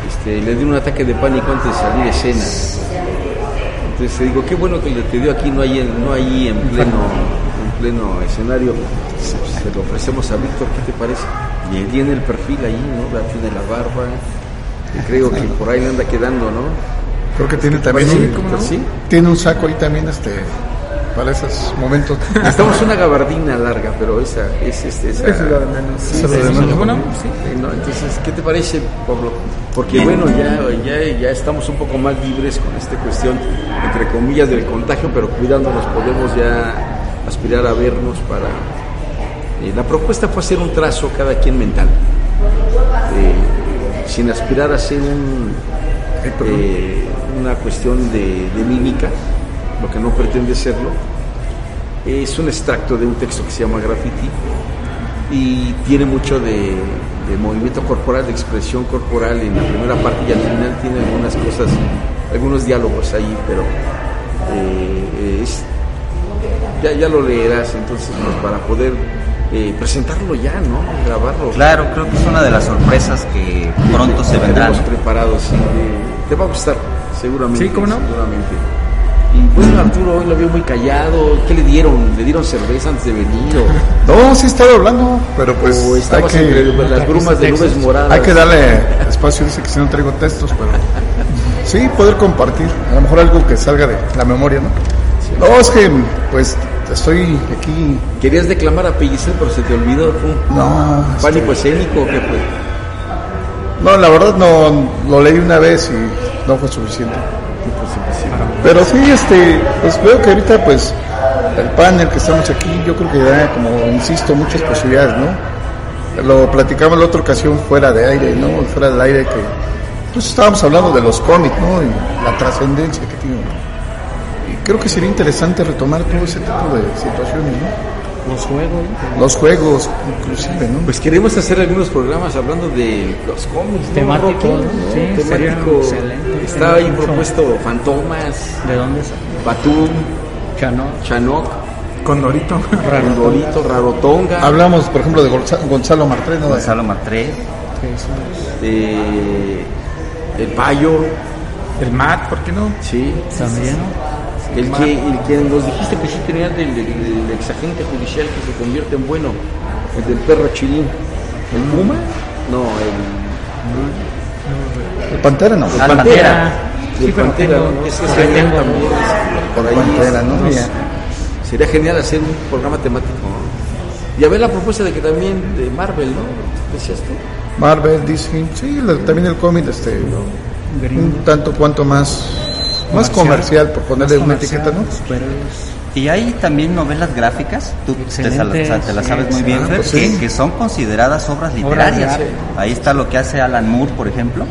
Este, le dio un ataque de pánico antes de salir a escena. Entonces te digo, qué bueno que le te dio aquí, no ahí, en- no ahí en pleno, en pleno escenario. Se, se lo ofrecemos a Víctor, ¿qué te parece? Y tiene el perfil ahí, ¿no? La- Tiene la barba. que creo que por ahí le anda quedando, ¿no? Creo que tiene también Sí, un, ¿cómo no? Sí. tiene un saco ahí también este para esos momentos. Necesitamos una gabardina larga, pero esa es este, esa, Esa es la de menos. Sí, Esa es la de menos. bueno, sí, ¿no? Entonces, ¿qué te parece, Pablo? Porque bueno, ya, ya, ya estamos un poco más libres con esta cuestión, entre comillas, del contagio, pero cuidándonos podemos ya aspirar a vernos para... eh, la propuesta fue hacer un trazo cada quien mental, eh, sin aspirar a ser un, eh, una cuestión de, de mímica, lo que no pretende serlo. Es un extracto de un texto que se llama Graffiti y tiene mucho de, de movimiento corporal, de expresión corporal en la primera parte y al final tiene algunas cosas, algunos diálogos ahí, pero eh, es, ya, ya lo leerás entonces pues, para poder eh, presentarlo ya, ¿no? Grabarlo. Claro, creo que es una de las sorpresas que pronto se vendrán. Tenemos preparados, sí, eh, te va a gustar, seguramente. Sí, ¿cómo no? Seguramente. Y bueno, Arturo hoy lo veo muy callado. ¿Qué le dieron? ¿Le dieron cerveza antes de venir? O, No, sí estaba hablando, pero pues o hay que, entre las brumas de nubes moradas? hay que darle espacio. Dice que si no traigo textos, pero sí, poder compartir. A lo mejor algo que salga de la memoria, ¿no? No, es que pues estoy aquí. Querías declamar a Pellicer, pero se te olvidó. Fue un No, pánico escénico. ¿qué fue? no, la verdad no lo leí una vez y no fue suficiente. Pero sí, este, pues veo que ahorita pues el panel que estamos aquí, yo creo que da, como insisto, muchas posibilidades, ¿no? Lo platicamos la otra ocasión fuera de aire, ¿no? Fuera del aire que pues estábamos hablando de los cómics, ¿no? Y la trascendencia que tiene. Creo que sería interesante retomar todo ese tipo de situaciones, ¿no? Los juegos. Los juegos, inclusive, ¿no? Pues queremos hacer algunos programas hablando de los cómics. ¿no, Temáticos? ¿no? Sí, temático. excelente. Está ahí Mucho. propuesto Fantomas, ¿De dónde es? Batum, Chano. Chanoc, Condorito. Rondorito, Rarotonga. Hablamos, por ejemplo, de Gonza- Gonzalo Martínez, ¿no? Gonzalo Martré, eh, el Payo, El Mat, ¿por qué no? sí. También. El que, el que nos dijiste que sí tenía del, del, del exagente judicial que se convierte en bueno, el del perro chilín. ¿El Puma? No, el, El Pantera, no. el Ah, Pantera. Pantera. Y el pero Pantera, tengo- ¿no? Es que ahí sería tengo- también, por ahí. Pantera, ¿no? Sería genial hacer un programa temático. ¿no? Y a ver la propuesta de que también de Marvel, ¿no? Decías tú. Marvel, DC, sí, la- también el cómic, este, un tanto cuanto más, más comercial, por ponerle una etiqueta, ¿no? Y hay también novelas gráficas, tú te, te las sabes sí, muy bien, exacto, Fer, que, sí. que son consideradas obras literarias. Ahí está lo que hace Alan Moore, por ejemplo,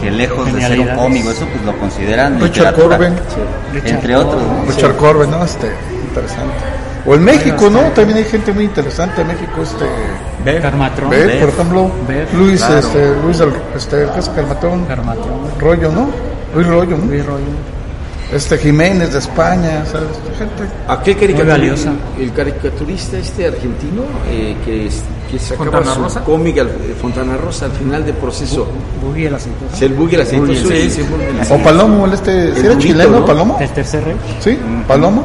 que lejos de ser un cómico, eso pues lo consideran Richard literatura, Corben, entre otros. ¿no? Richard Corben, ¿no? Este, interesante. O en México, ¿no? También hay gente muy interesante en México, este. Carmatrón. Bev, Bev. por ejemplo, Bev, Luis, claro. este, Luis del, este, ¿qué es Carmatón? Carmatrón. Rollo, ¿no? Luis Rollo, ¿no? Luis Rollo. Este Jiménez de España, ¿sabes? Gente. Aquel Muy caricaturista, valiosa. el caricaturista este argentino eh, que, es- que sacaba Fontana su Rosa. cómic al- eh, Fontana Rosa al final de proceso. Buggy el aceitoso. El buggy, el aceitoso sí, sí, Buggy, O Palomo, el este, ¿sí era chileno ¿no? Palomo? Del tercer rey. Sí, Palomo.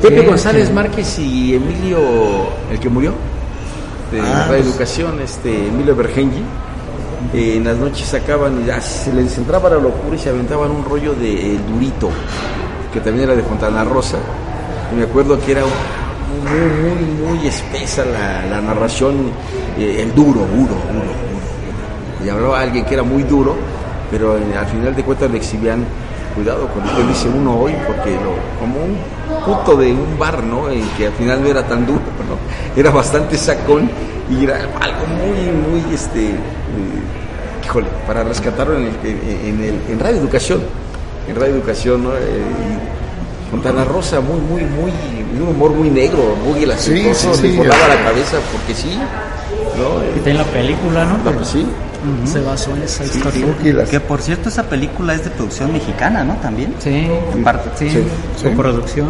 Pepe Sí, González sí. Márquez y Emilio, el que murió, de Ah, la educación, este, Emilio Bergengi, eh, en las noches sacaban y se les entraba la locura y se aventaban un rollo de El Durito, que también era de Fontana Rosa. Y me acuerdo que era muy, muy, muy espesa la, la narración, eh, el duro, duro, duro, duro. Y hablaba alguien que era muy duro, pero eh, al final de cuentas le exhibían cuidado con lo que dice uno hoy, porque lo, como un puto de un bar, ¿no? En que al final no era tan duro, ¿no? Era bastante sacón y era algo muy, muy, este, eh, híjole, para rescatarlo en, el, en, en el, en Radio Educación, en Radio Educación, ¿no? Eh, y Fontana Rosa, muy, muy, muy, un humor muy negro, muy el Sí, sí, le sí. volaba la cabeza, porque sí, ¿no? Y Eh, tiene la película, ¿no? no, pues sí. Se basó en esa historia. Que por cierto esa película es de producción mexicana, ¿no? También. Sí, En parte. sí, Sí, sí. su producción.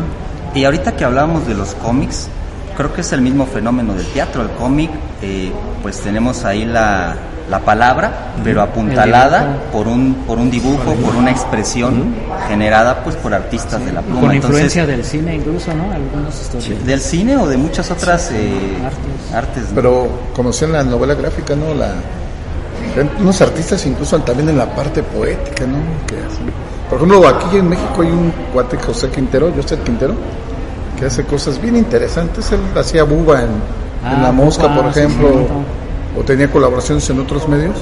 Y ahorita que hablábamos de los cómics, creo que es el mismo fenómeno del teatro. El cómic, eh, pues tenemos ahí la, la palabra, pero apuntalada por un, por un dibujo, por una expresión generada pues por artistas de la pluma. Con Entonces, influencia del cine incluso, ¿no? Algunas historias. del cine o de muchas otras eh, artes. artes. ¿no? Pero conocían la novela gráfica, ¿no? La, unos artistas incluso también en la parte poética, ¿no? Que hacen- por ejemplo, aquí en México hay un cuate José Quintero, José Quintero, que hace cosas bien interesantes. Él hacía buba en, Ah, en La Mosca, Buba, por sí, ejemplo, cierto. o tenía colaboraciones en otros medios.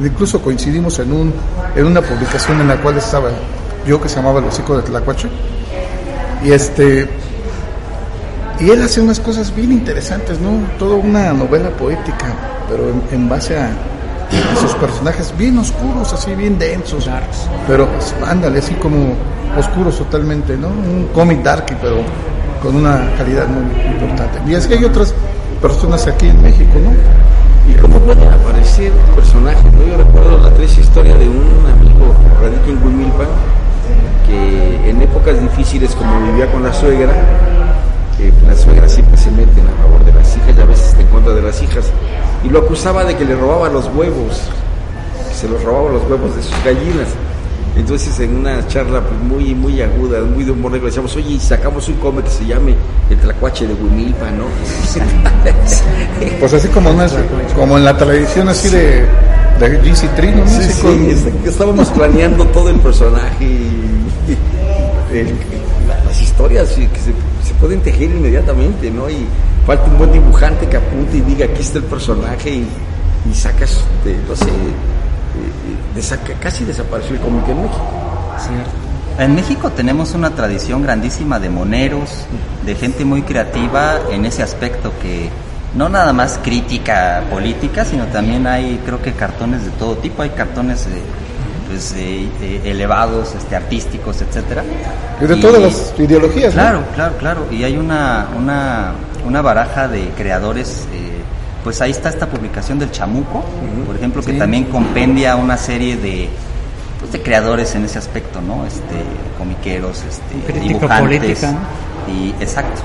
Incluso coincidimos en, un, en una publicación en la cual estaba yo, que se llamaba El Hocico de Tlacuache. Y este y él hace unas cosas bien interesantes, ¿no? Toda una novela poética, pero en, en base a sus personajes bien oscuros, así bien densos. Pero pues, ándale, así como oscuros totalmente, ¿no? Un cómic darky, pero con una calidad muy importante. Y así hay otras personas aquí en México, ¿no? ¿Y cómo pueden aparecer personajes? ¿no? Yo recuerdo la triste historia de un amigo radico en Huimilpan que en épocas difíciles, como vivía con la suegra, que la suegra siempre se meten a favor de las hijas y a veces está en contra de las hijas, y lo acusaba de que le robaba los huevos, que se los robaba los huevos de sus gallinas. Entonces en una charla pues, muy muy aguda, muy de humor negro, decíamos, oye, y sacamos un cómic que se llame El Tlacuache de Huimilpan, ¿no? Pues así como, es- como en la televisión así de, de GC Trino, ¿no? Sí, sí, con- este, estábamos planeando todo el personaje y, las historias que se, se pueden tejer inmediatamente, ¿no? Y falta un buen dibujante que apunte y diga aquí está el personaje y, y sacas, de, no sé, eh, desa- casi desapareció el cómic en México. En México tenemos una tradición grandísima de moneros, de gente muy creativa en ese aspecto que no nada más crítica política, sino también hay creo que cartones de todo tipo, hay cartones eh, pues, eh, eh, elevados, este, artísticos, etcétera. Y de todas las ideologías, ¿no? Claro, claro, claro. Y hay una, una, una baraja de creadores. eh, pues ahí está esta publicación del Chamuco, por ejemplo, que también compendia una serie de, pues, de creadores en ese aspecto, ¿no? Este, comiqueros, este, dibujantes. política, ¿no? Y exacto.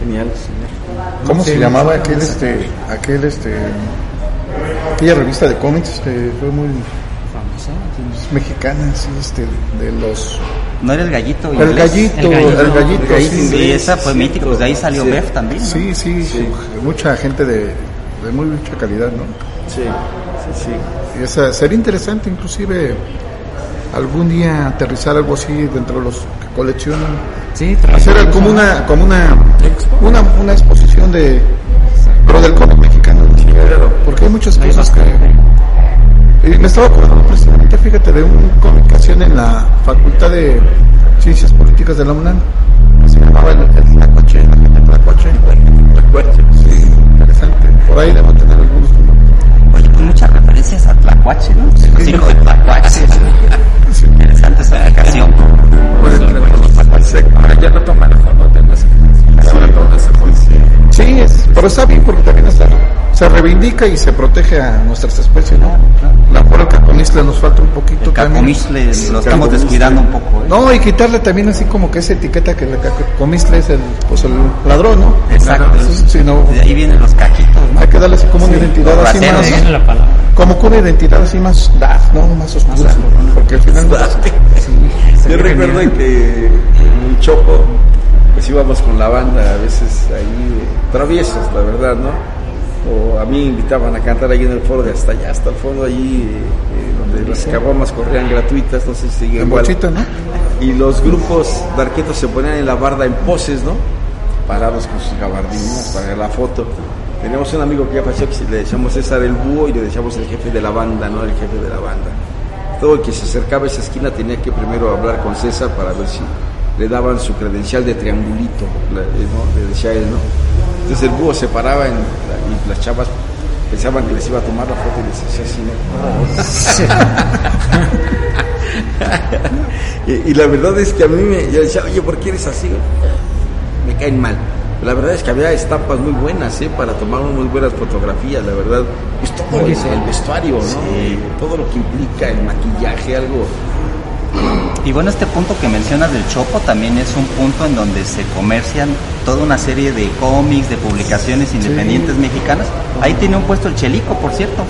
Genial, señor. ¿Cómo Sí, se llamaba sí, aquel, este, aquel, este, aquella revista de cómics que fue muy mexicana, sí, este, de los, ¿No era el gallito? el gallito, El gallito. el gallito, El gallito sí, Sí, esa fue sí, mítica, pues de ahí salió sí. Bef también. ¿no? sí, sí, mucha gente de, de muy mucha calidad, ¿no? Sí, sí, sí. Y esa, sería interesante inclusive algún día aterrizar algo así dentro de los que coleccionan Sí, hacer como una como una una, una exposición de pero del cómic mexicano ¿no? porque hay muchas cosas que y me estaba acordando precisamente fíjate de un cómic que hacían en la facultad de ciencias políticas de la UNAM se llamaba el, el Tlacuache la gente Tlacuache Tlacuache sí interesante por ahí debo tener algunos Oye, con muchas referencias a Tlacuache, ¿no? Los hijos de Tlacuache. Interesante esa aplicación. Ahora ya no toman. Ahora toman esa foto. Sí, es, pero está bien porque también hasta se reivindica y se protege a nuestras especies, ¿no? La el cacomistle nos falta un poquito El también. cacomistle lo estamos descuidando un poco. ¿eh? No, y quitarle también así como que esa etiqueta que el cacomistle es el, pues el ladrón, ¿no? Exacto. Sí, sí, no, De ahí vienen los cajitos, ¿no? hay que darle así como una identidad así más, Viene la palabra. como que una identidad así más dark, ¿no? Más oscura, porque al final Yo recuerdo que en el Chopo, pues íbamos con la banda, a veces ahí eh, traviesos, la verdad, ¿no? O a mí me invitaban a cantar ahí en el foro de hasta allá, hasta el fondo, allí eh, donde las caguamas corrían gratuitas, no sé si siguen en igual. bolsita, ¿no? Y los grupos darquetos se ponían en la barda en poses, ¿no? Parados con sus gabardinas para la foto. Teníamos un amigo que ya falleció que le decíamos César el Búho y le decíamos el jefe de la banda, ¿no? El jefe de la banda. Todo el que se acercaba a esa esquina tenía que primero hablar con César para ver si le daban su credencial de triangulito, eh, ¿no? Le decía él, ¿no? Entonces el búho se paraba en y las chavas pensaban que les iba a tomar la foto y les hacía así, ¿no? y, y la verdad es que a mí me, yo decía, oye, ¿por qué eres así? Me caen mal. La verdad es que había estampas muy buenas, ¿eh? Para tomar muy buenas fotografías, la verdad. Pues todo el, el vestuario, ¿no? Todo lo que implica el maquillaje, algo. Y bueno, este punto que mencionas del Chopo también es un punto en donde se comercian toda una serie de cómics, de publicaciones independientes mexicanas. Ahí tiene un puesto el Chelico, por cierto.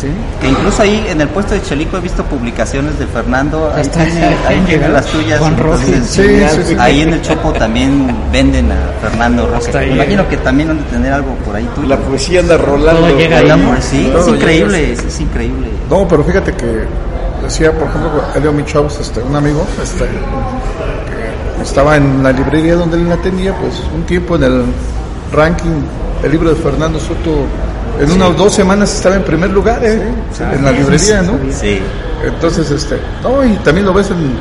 Sí. Que incluso ahí en el puesto de Chelico he visto publicaciones de Fernando. Ahí, Está tiene- ahí tiene las tuyas. Juan Roque. entonces, Sí, sí, sí. Ahí en el Chopo también venden a Fernando Roque. Me imagino que también han de tener algo por ahí tuyo. La poesía anda rolando. Todo llega Ahí, ahí. sí, Todo es increíble, es, es increíble. No, pero fíjate que decía, por ejemplo, Elio Michaus, este, un amigo, este, que estaba en la librería donde él la tenía, pues un tiempo en el ranking, el libro de Fernando Soto, en unas dos semanas estaba en primer lugar, ¿eh? en la librería, ¿no? Sí. Entonces, este, no, y también lo ves en,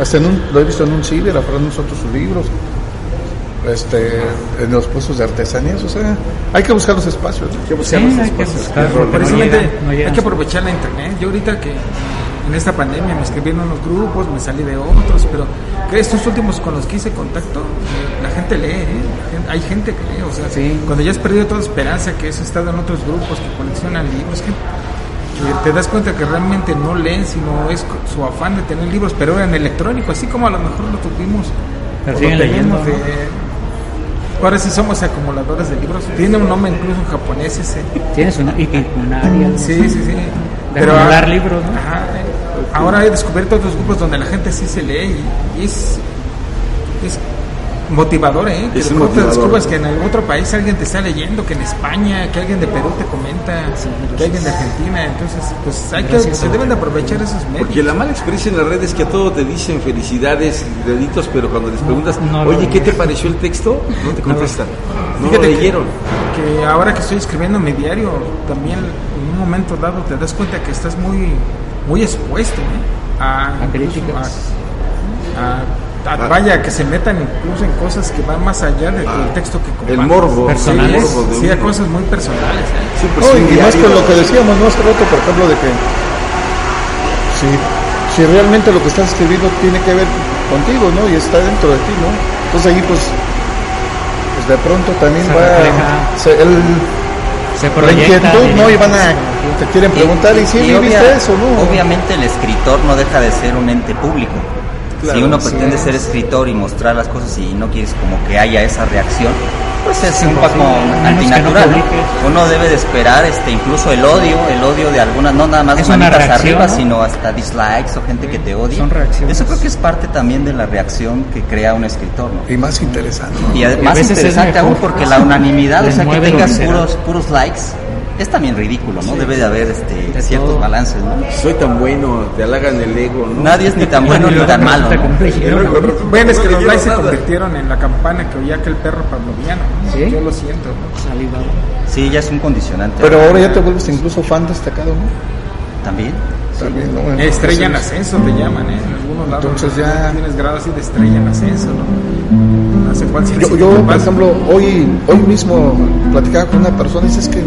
hasta en un, lo he visto en un ciber, a Fernando Soto sus libros, este, en los puestos de artesanías, o sea, hay que buscar los espacios. ¿no? Hay que buscar Sí, los hay que espacios. buscar, no no hay que aprovechar la internet. Yo ahorita que en esta pandemia me escribí en unos grupos, me salí de otros, pero estos últimos con los que hice contacto, eh, la gente lee, ¿eh? La gente- hay gente que lee, o sea, cuando ya has perdido toda esperanza, que has estado en otros grupos que coleccionan libros, que, que te das cuenta que realmente no leen, sino es su afán de tener libros, pero en electrónico, así como a lo mejor lo tuvimos. Pero o siguen lo tenemos leyendo, de- Ahora sí somos acumuladores de libros. Tiene un nombre incluso en japonés ese. Tienes una algo Sí, así. sí, sí. De acumular libros, ¿no? ajá, ahora he descubierto otros grupos donde la gente sí se lee y, es, es motivador, ¿eh? Que Es de pronto motivador. descubras que en algún otro país alguien te está leyendo, que en España, que alguien de Perú te comenta, que alguien de Argentina. Entonces, pues hay que, se deben de aprovechar esos medios. Porque la mala experiencia en la red es que a todos te dicen felicidades, deditos, pero cuando les preguntas, no lo oye, ¿qué te pareció el texto? No te contestan. No lo Fíjate que- leyeron. Que, ahora que estoy escribiendo mi diario, también en un momento dado te das cuenta que estás muy, muy expuesto ¿eh? a, A críticas. a- a- a- vaya, que se metan incluso en cosas que van más allá del del texto que El compartes. morbo. Personales. el morbo Sí, a cosas muy personales. ¿eh? Sí, pues, No, y más con lo que decíamos, ¿no? Hace rato, por ejemplo, de que si, si realmente lo que estás escribiendo tiene que ver contigo, ¿no? Y está dentro de ti, ¿no? Entonces ahí, pues, pues de pronto también Se va se- el, Se la inquietud, ¿no? Y van a, te quieren preguntar, ¿y, si y viviste obvia- eso, no? Obviamente el escritor no deja de ser un ente público. Claro, si uno sí. pretende ser escritor y mostrar las cosas y no quieres como que haya esa reacción, pues es un poco no antinatural. ¿no? Uno debe de esperar este incluso el odio, el odio de algunas, no nada más Es manitas reacción, arriba, ¿no? sino hasta dislikes o gente que te odia. Son reacciones. Eso creo que es parte también de la reacción que crea un escritor, ¿no? Y más interesante. Y Y es interesante aún porque la unanimidad, o sea, que tengas puros, puros likes, es también ridículo, ¿no? Debe de haber este, De ciertos todo. balances, ¿no? Soy tan bueno, te halagan el ego, ¿no? Nadie es ni tan bueno ni tan malo, ¿no? Bueno, es que los likes se convirtieron en la campana que oía aquel perro pavloviano. ¿no? ¿Sí? Yo lo siento. ¿no? Salivado. Sí, ya es un condicionante. Pero ahora ya te vuelves incluso fan destacado, ¿no? También. También, ¿no? Estrella en ascenso te llaman, ¿eh? En algunos lados. Entonces ya- Tienes grado así de estrella en ascenso, ¿no? No sé cuál sea el Yo, yo, por ejemplo, hoy, hoy mismo platicaba con una persona y dice, es que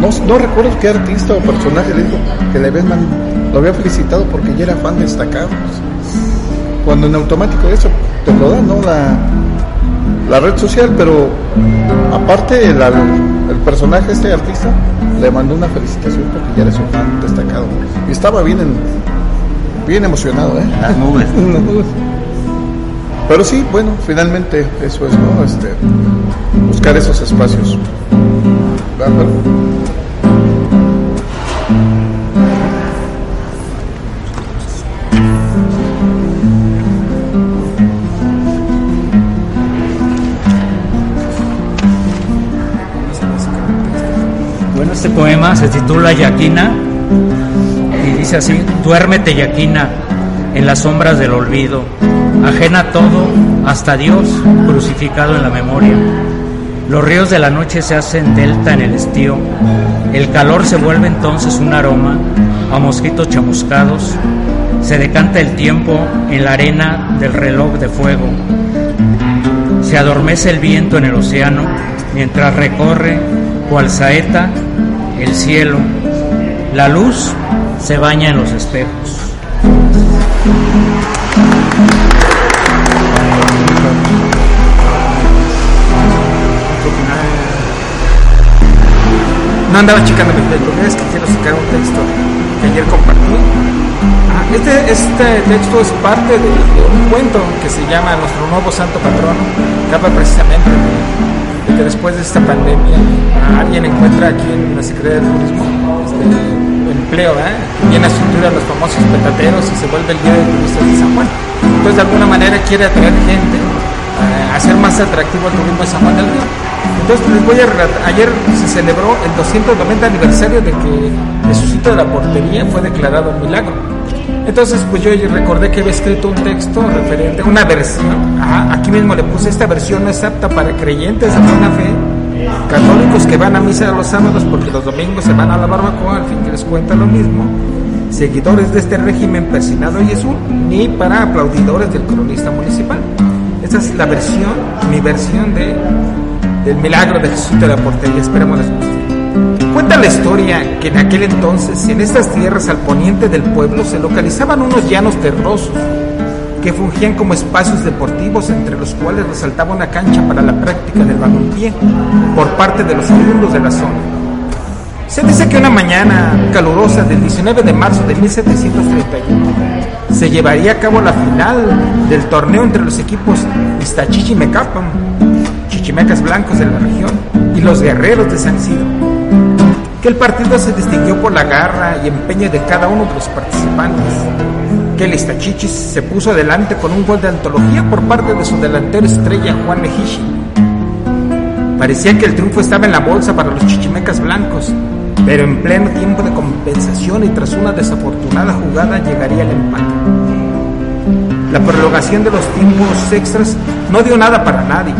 no, no recuerdo qué artista o personaje le dijo que le habían man- lo había felicitado porque ya era fan destacado. Cuando en automático eso te lo da, ¿no? La, la red social, pero aparte el, el personaje, este artista, le mandó una felicitación porque ya eres un fan destacado. Y estaba bien, en- bien emocionado, ¿eh? Las nubes. Pero sí, bueno, finalmente eso es, ¿no? Este, buscar esos espacios. Bueno, este poema se titula Yaquina y dice así, duérmete Yaquina en las sombras del olvido, ajena todo, hasta Dios crucificado en la memoria. Los ríos de la noche se hacen delta en el estío, el calor se vuelve entonces un aroma a mosquitos chamuscados, se decanta el tiempo en la arena del reloj de fuego, se adormece el viento en el océano mientras recorre cual saeta el cielo. La luz se baña en los espejos. No andaba checando mi texto, es que quiero sacar un texto que ayer compartí. Ah, Este, este texto es parte de, un cuento que se llama Nuestro Nuevo Santo Patrono, habla precisamente de, que después de esta pandemia ah, alguien encuentra aquí en la Secretaría de Turismo este, empleo, ¿eh? viene a estructurar los famosos petateros y se vuelve el Día de Turistas de San Juan. Entonces de alguna manera quiere atraer gente, eh, hacer más atractivo el turismo de San Juan del Río. Entonces les voy a relatar, ayer se celebró el 290 aniversario de que Jesucito de la Portería fue declarado un milagro. Entonces, pues yo recordé que había escrito un texto referente, una versión, aquí mismo le puse esta versión no es apta para creyentes de buena fe, católicos que van a misa los sábados porque los domingos se van a la barbacoa, al fin que les cuenta lo mismo, seguidores de este régimen persinado y Jesús, ni para aplaudidores del cronista municipal. Esta es la versión, mi versión de, del milagro de Jesús de la portería, esperemos les. Cuenta la historia que en aquel entonces, en estas tierras al poniente del pueblo, se localizaban unos llanos terrosos que fungían como espacios deportivos entre los cuales resaltaba una cancha para la práctica del balonpié por parte de los oriundos de la zona. Se dice que una mañana calurosa del 19 de marzo de 1731 se llevaría a cabo la final del torneo entre los equipos Iztachichimecapam, chichimecas blancos de la región, y los guerreros de San Isidro. Que el partido se distinguió por la garra y empeño de cada uno de los participantes. Que el Iztachichis se puso adelante con un gol de antología por parte de su delantero estrella Juan Mejishi. Parecía que el triunfo estaba en la bolsa para los chichimecas blancos, pero en pleno tiempo de compensación y tras una desafortunada jugada llegaría el empate. La prolongación de los tiempos extras no dio nada para nadie,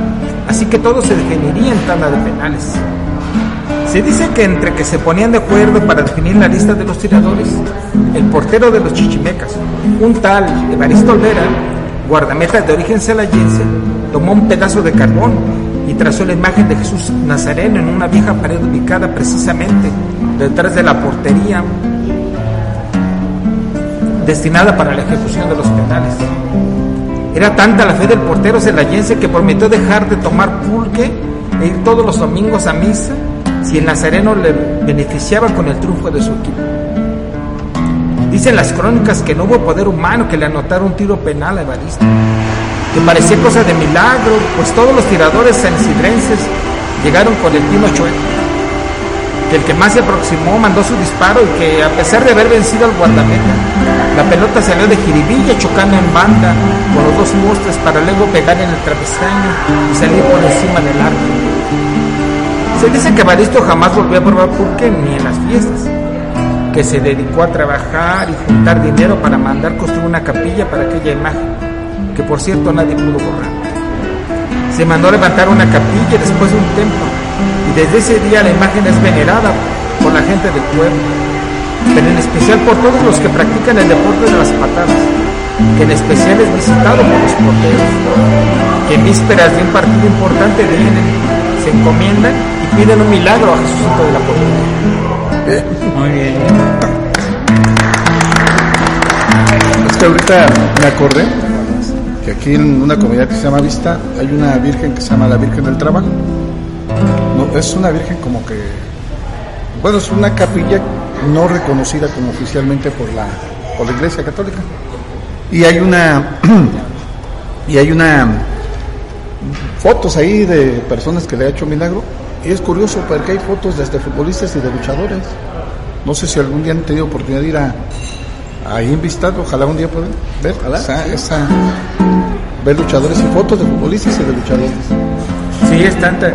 así que todo se definiría en tanda de penales. Se dice que entre que se ponían de acuerdo para definir la lista de los tiradores, el portero de los chichimecas, un tal Evaristo Olvera, guardameta de origen celayense, tomó un pedazo de carbón y trazó la imagen de Jesús Nazareno en una vieja pared ubicada precisamente detrás de la portería destinada para la ejecución de los penales. Era tanta la fe del portero celayense que prometió dejar de tomar pulque e ir todos los domingos a misa si el nazareno le beneficiaba con el triunfo de su equipo. Dicen las crónicas que no hubo poder humano que le anotara un tiro penal a Evaristo que parecía cosa de milagro, pues todos los tiradores sansidrenses llegaron con el tino chueco. El que más se aproximó mandó su disparo y que a pesar de haber vencido al guardameta, la pelota salió de jiribilla chocando en banda con los dos postes para luego pegar en el travesaño y salir por encima del arco. Se dice que Baristo jamás volvió a probar pulque ni en las fiestas, que se dedicó a trabajar y juntar dinero para mandar construir una capilla para aquella imagen que por cierto nadie pudo borrar. Se mandó levantar una capilla después de un templo, y desde ese día la imagen es venerada por la gente del pueblo, pero en especial por todos los que practican el deporte de las patadas, que en especial es visitado por los porteros, que en vísperas de un partido importante vienen, se encomiendan y piden un milagro a Jesucito de la Portería. Muy bien. Es que ahorita me acordé que aquí en una comunidad que se llama Vista hay una virgen que se llama la Virgen del Trabajo. No, es una virgen como que, bueno, es una capilla no reconocida como oficialmente por la, por la Iglesia Católica. Y hay una, y hay una fotos ahí de personas que le ha hecho milagro. Y es curioso porque hay fotos desde futbolistas y de luchadores. No sé si algún día han tenido oportunidad de ir a, ahí en ojalá un día puedan ver esa, esa, ver luchadores y fotos de futbolistas y de luchadores. Sí, es tanta.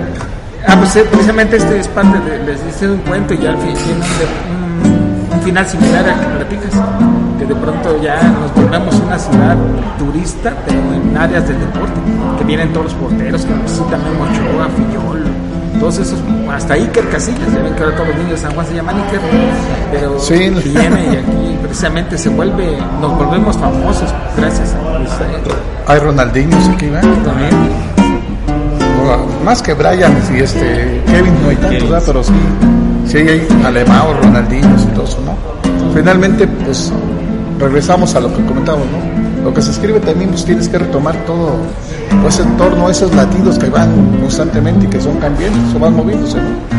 Ah, pues eh, precisamente este es parte de, les hice un cuento y ya al fin tiene un, un, final similar a que platicas, que de pronto ya nos volvemos una ciudad turista, pero en áreas del deporte, que vienen todos los porteros, que visitan Memo Ochoa, Fillol, todos esos, hasta Iker Casillas, ya ven que ahora todos los niños de San Juan se llaman Iker, pero Sí. viene y aquí precisamente se vuelve, nos volvemos famosos gracias a pues, eh, Hay Ronaldinho aquí, ¿verdad? también. Más que Brian y este Kevin no hay tantos, ¿verdad? Pero sí, sí hay Alemão, Ronaldinho y todo eso, ¿no? Finalmente, pues regresamos a lo que comentábamos, ¿no? Lo que se escribe también, pues tienes que retomar todo, pues en torno a esos latidos que van constantemente y que son cambiantes, o van moviéndose, ¿no?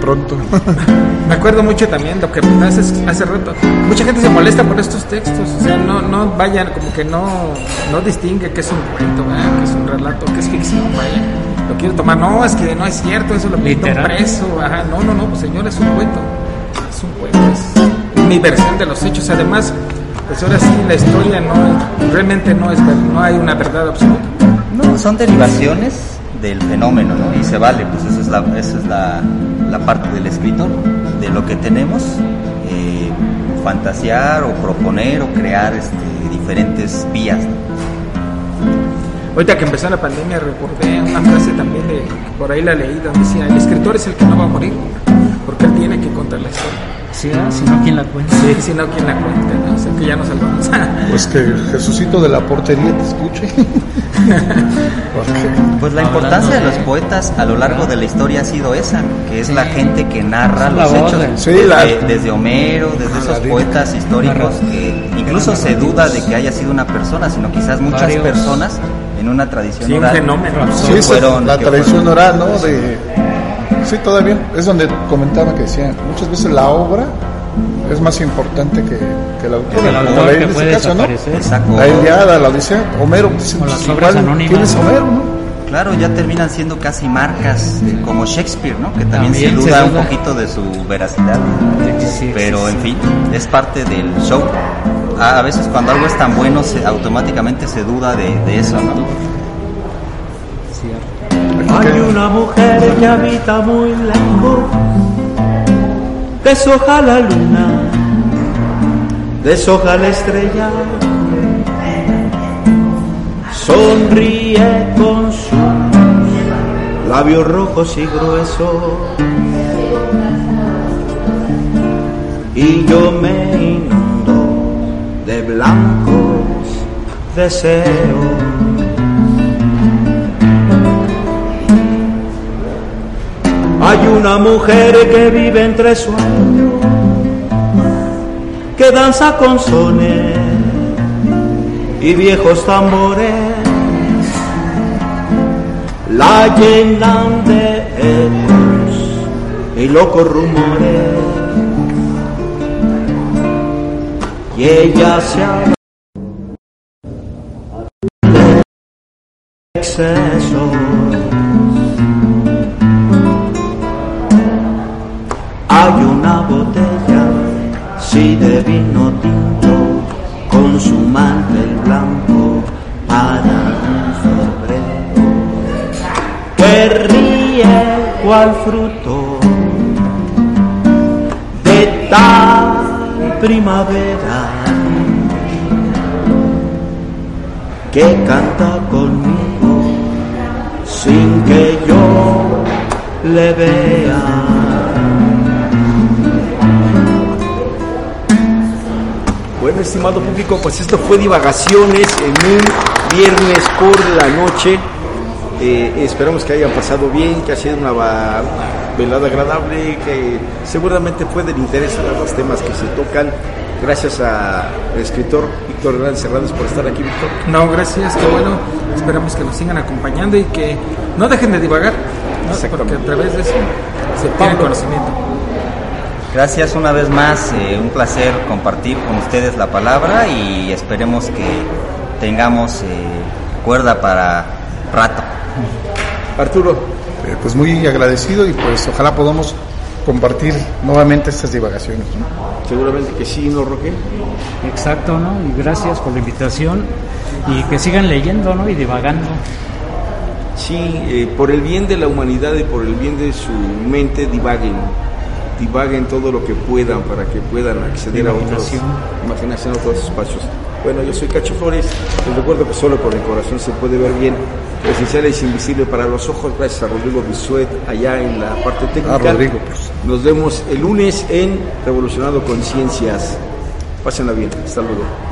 Pronto. Me acuerdo mucho también lo que haces hace rato. Mucha gente se molesta por estos textos, o sea, no, no vayan, como que no, no distingue que es un cuento, ¿verdad? que es un relato, que es ficción, vaya. Lo quiero tomar, no, es que no es cierto, eso lo pintó preso, ajá, no, no, no, pues señor, es un cuento, es un cuento, es mi versión de los hechos, además, pues ahora sí, la historia no, realmente no es, no hay una verdad absoluta. No, son derivaciones del fenómeno, ¿no? Y se vale, pues esa es la, esa es la, la parte del escritor, de lo que tenemos. eh, fantasear o proponer o crear este, diferentes vías. Ahorita que empezó la pandemia recordé una frase también de, por ahí la leí, donde decía, el escritor es el que no va a morir, él tiene que contar la historia. Sí, ah, si no, ¿quién la cuenta? Sí, si no, ¿quién la cuenta? ¿no? O sea, que ya nos salvamos. Pues que Jesucito de la portería te escuche. Pues la importancia de los poetas a lo largo de la historia ha sido esa, que es la gente que narra los hechos. Sí, desde, la- desde Homero, desde Ah, esos poetas históricos que incluso se duda de que haya sido una persona, sino quizás muchas Varios. personas en una tradición Sí, un oral. fenómeno. Sí, fueron- la que tradición fueron- oral, ¿no? De, sí, todavía. Es donde comentaba que decían, muchas veces la obra es más importante que, que el autor. Que el como autor la- que en puede caso, ¿no? Exacto. La Iliada, la Odisea, Homero. dicen, O las pues, obras igual, anónimas. ¿Quién es Homero, no? Claro, ya terminan siendo casi marcas eh, como Shakespeare, ¿no? Que también, También se duda un poquito de su veracidad. Sí Pero en fin, es parte del show. A, a veces cuando algo es tan bueno, se, automáticamente se duda de, de eso, ¿no? Cierto. Hay una mujer que habita muy lejos, deshoja la luna, deshoja la estrella, sonríe con sus labios rojos y gruesos. Y yo me inundo de blancos deseos. Hay una mujer que vive entre sueños, que danza con sones y viejos tambores, la llenan de ecos y locos rumores, y ella se exceso. Cual fruto de tal primavera, que canta conmigo sin que yo le vea. Bueno, estimado público, pues esto fue Divagaciones en un viernes por la noche. Eh, esperamos que hayan pasado bien, que ha sido una, velada agradable, que seguramente fue del interés de los temas que se tocan. Gracias al escritor Víctor Hernández Hernández por estar aquí, Víctor. No, gracias, qué bueno. Esperamos que nos sigan acompañando y que no dejen de divagar, ¿no? porque a través de eso se tiene conocimiento. Gracias una vez más, eh, un placer compartir con ustedes la palabra y esperemos que tengamos eh, cuerda para rato. Arturo, Eh, pues muy agradecido y pues ojalá podamos compartir nuevamente estas divagaciones. ¿no? seguramente que sí, ¿no, Roque? Exacto, ¿no? Y gracias por la invitación y que sigan leyendo, ¿no? Y divagando. Sí, eh, por el bien de la humanidad y por el bien de su mente, divaguen. Divaguen todo lo que puedan para que puedan acceder a otros, Imaginación. a otros espacios. Bueno, yo soy Cacho Flores. Les recuerdo que solo con el corazón se puede ver bien. Esencial es invisible para los ojos. Gracias a Rodrigo Bisuet allá en la parte técnica. Ah, Rodrigo, pues. Nos vemos el lunes en Revolucionando Conciencias. Pásenla bien. Hasta luego.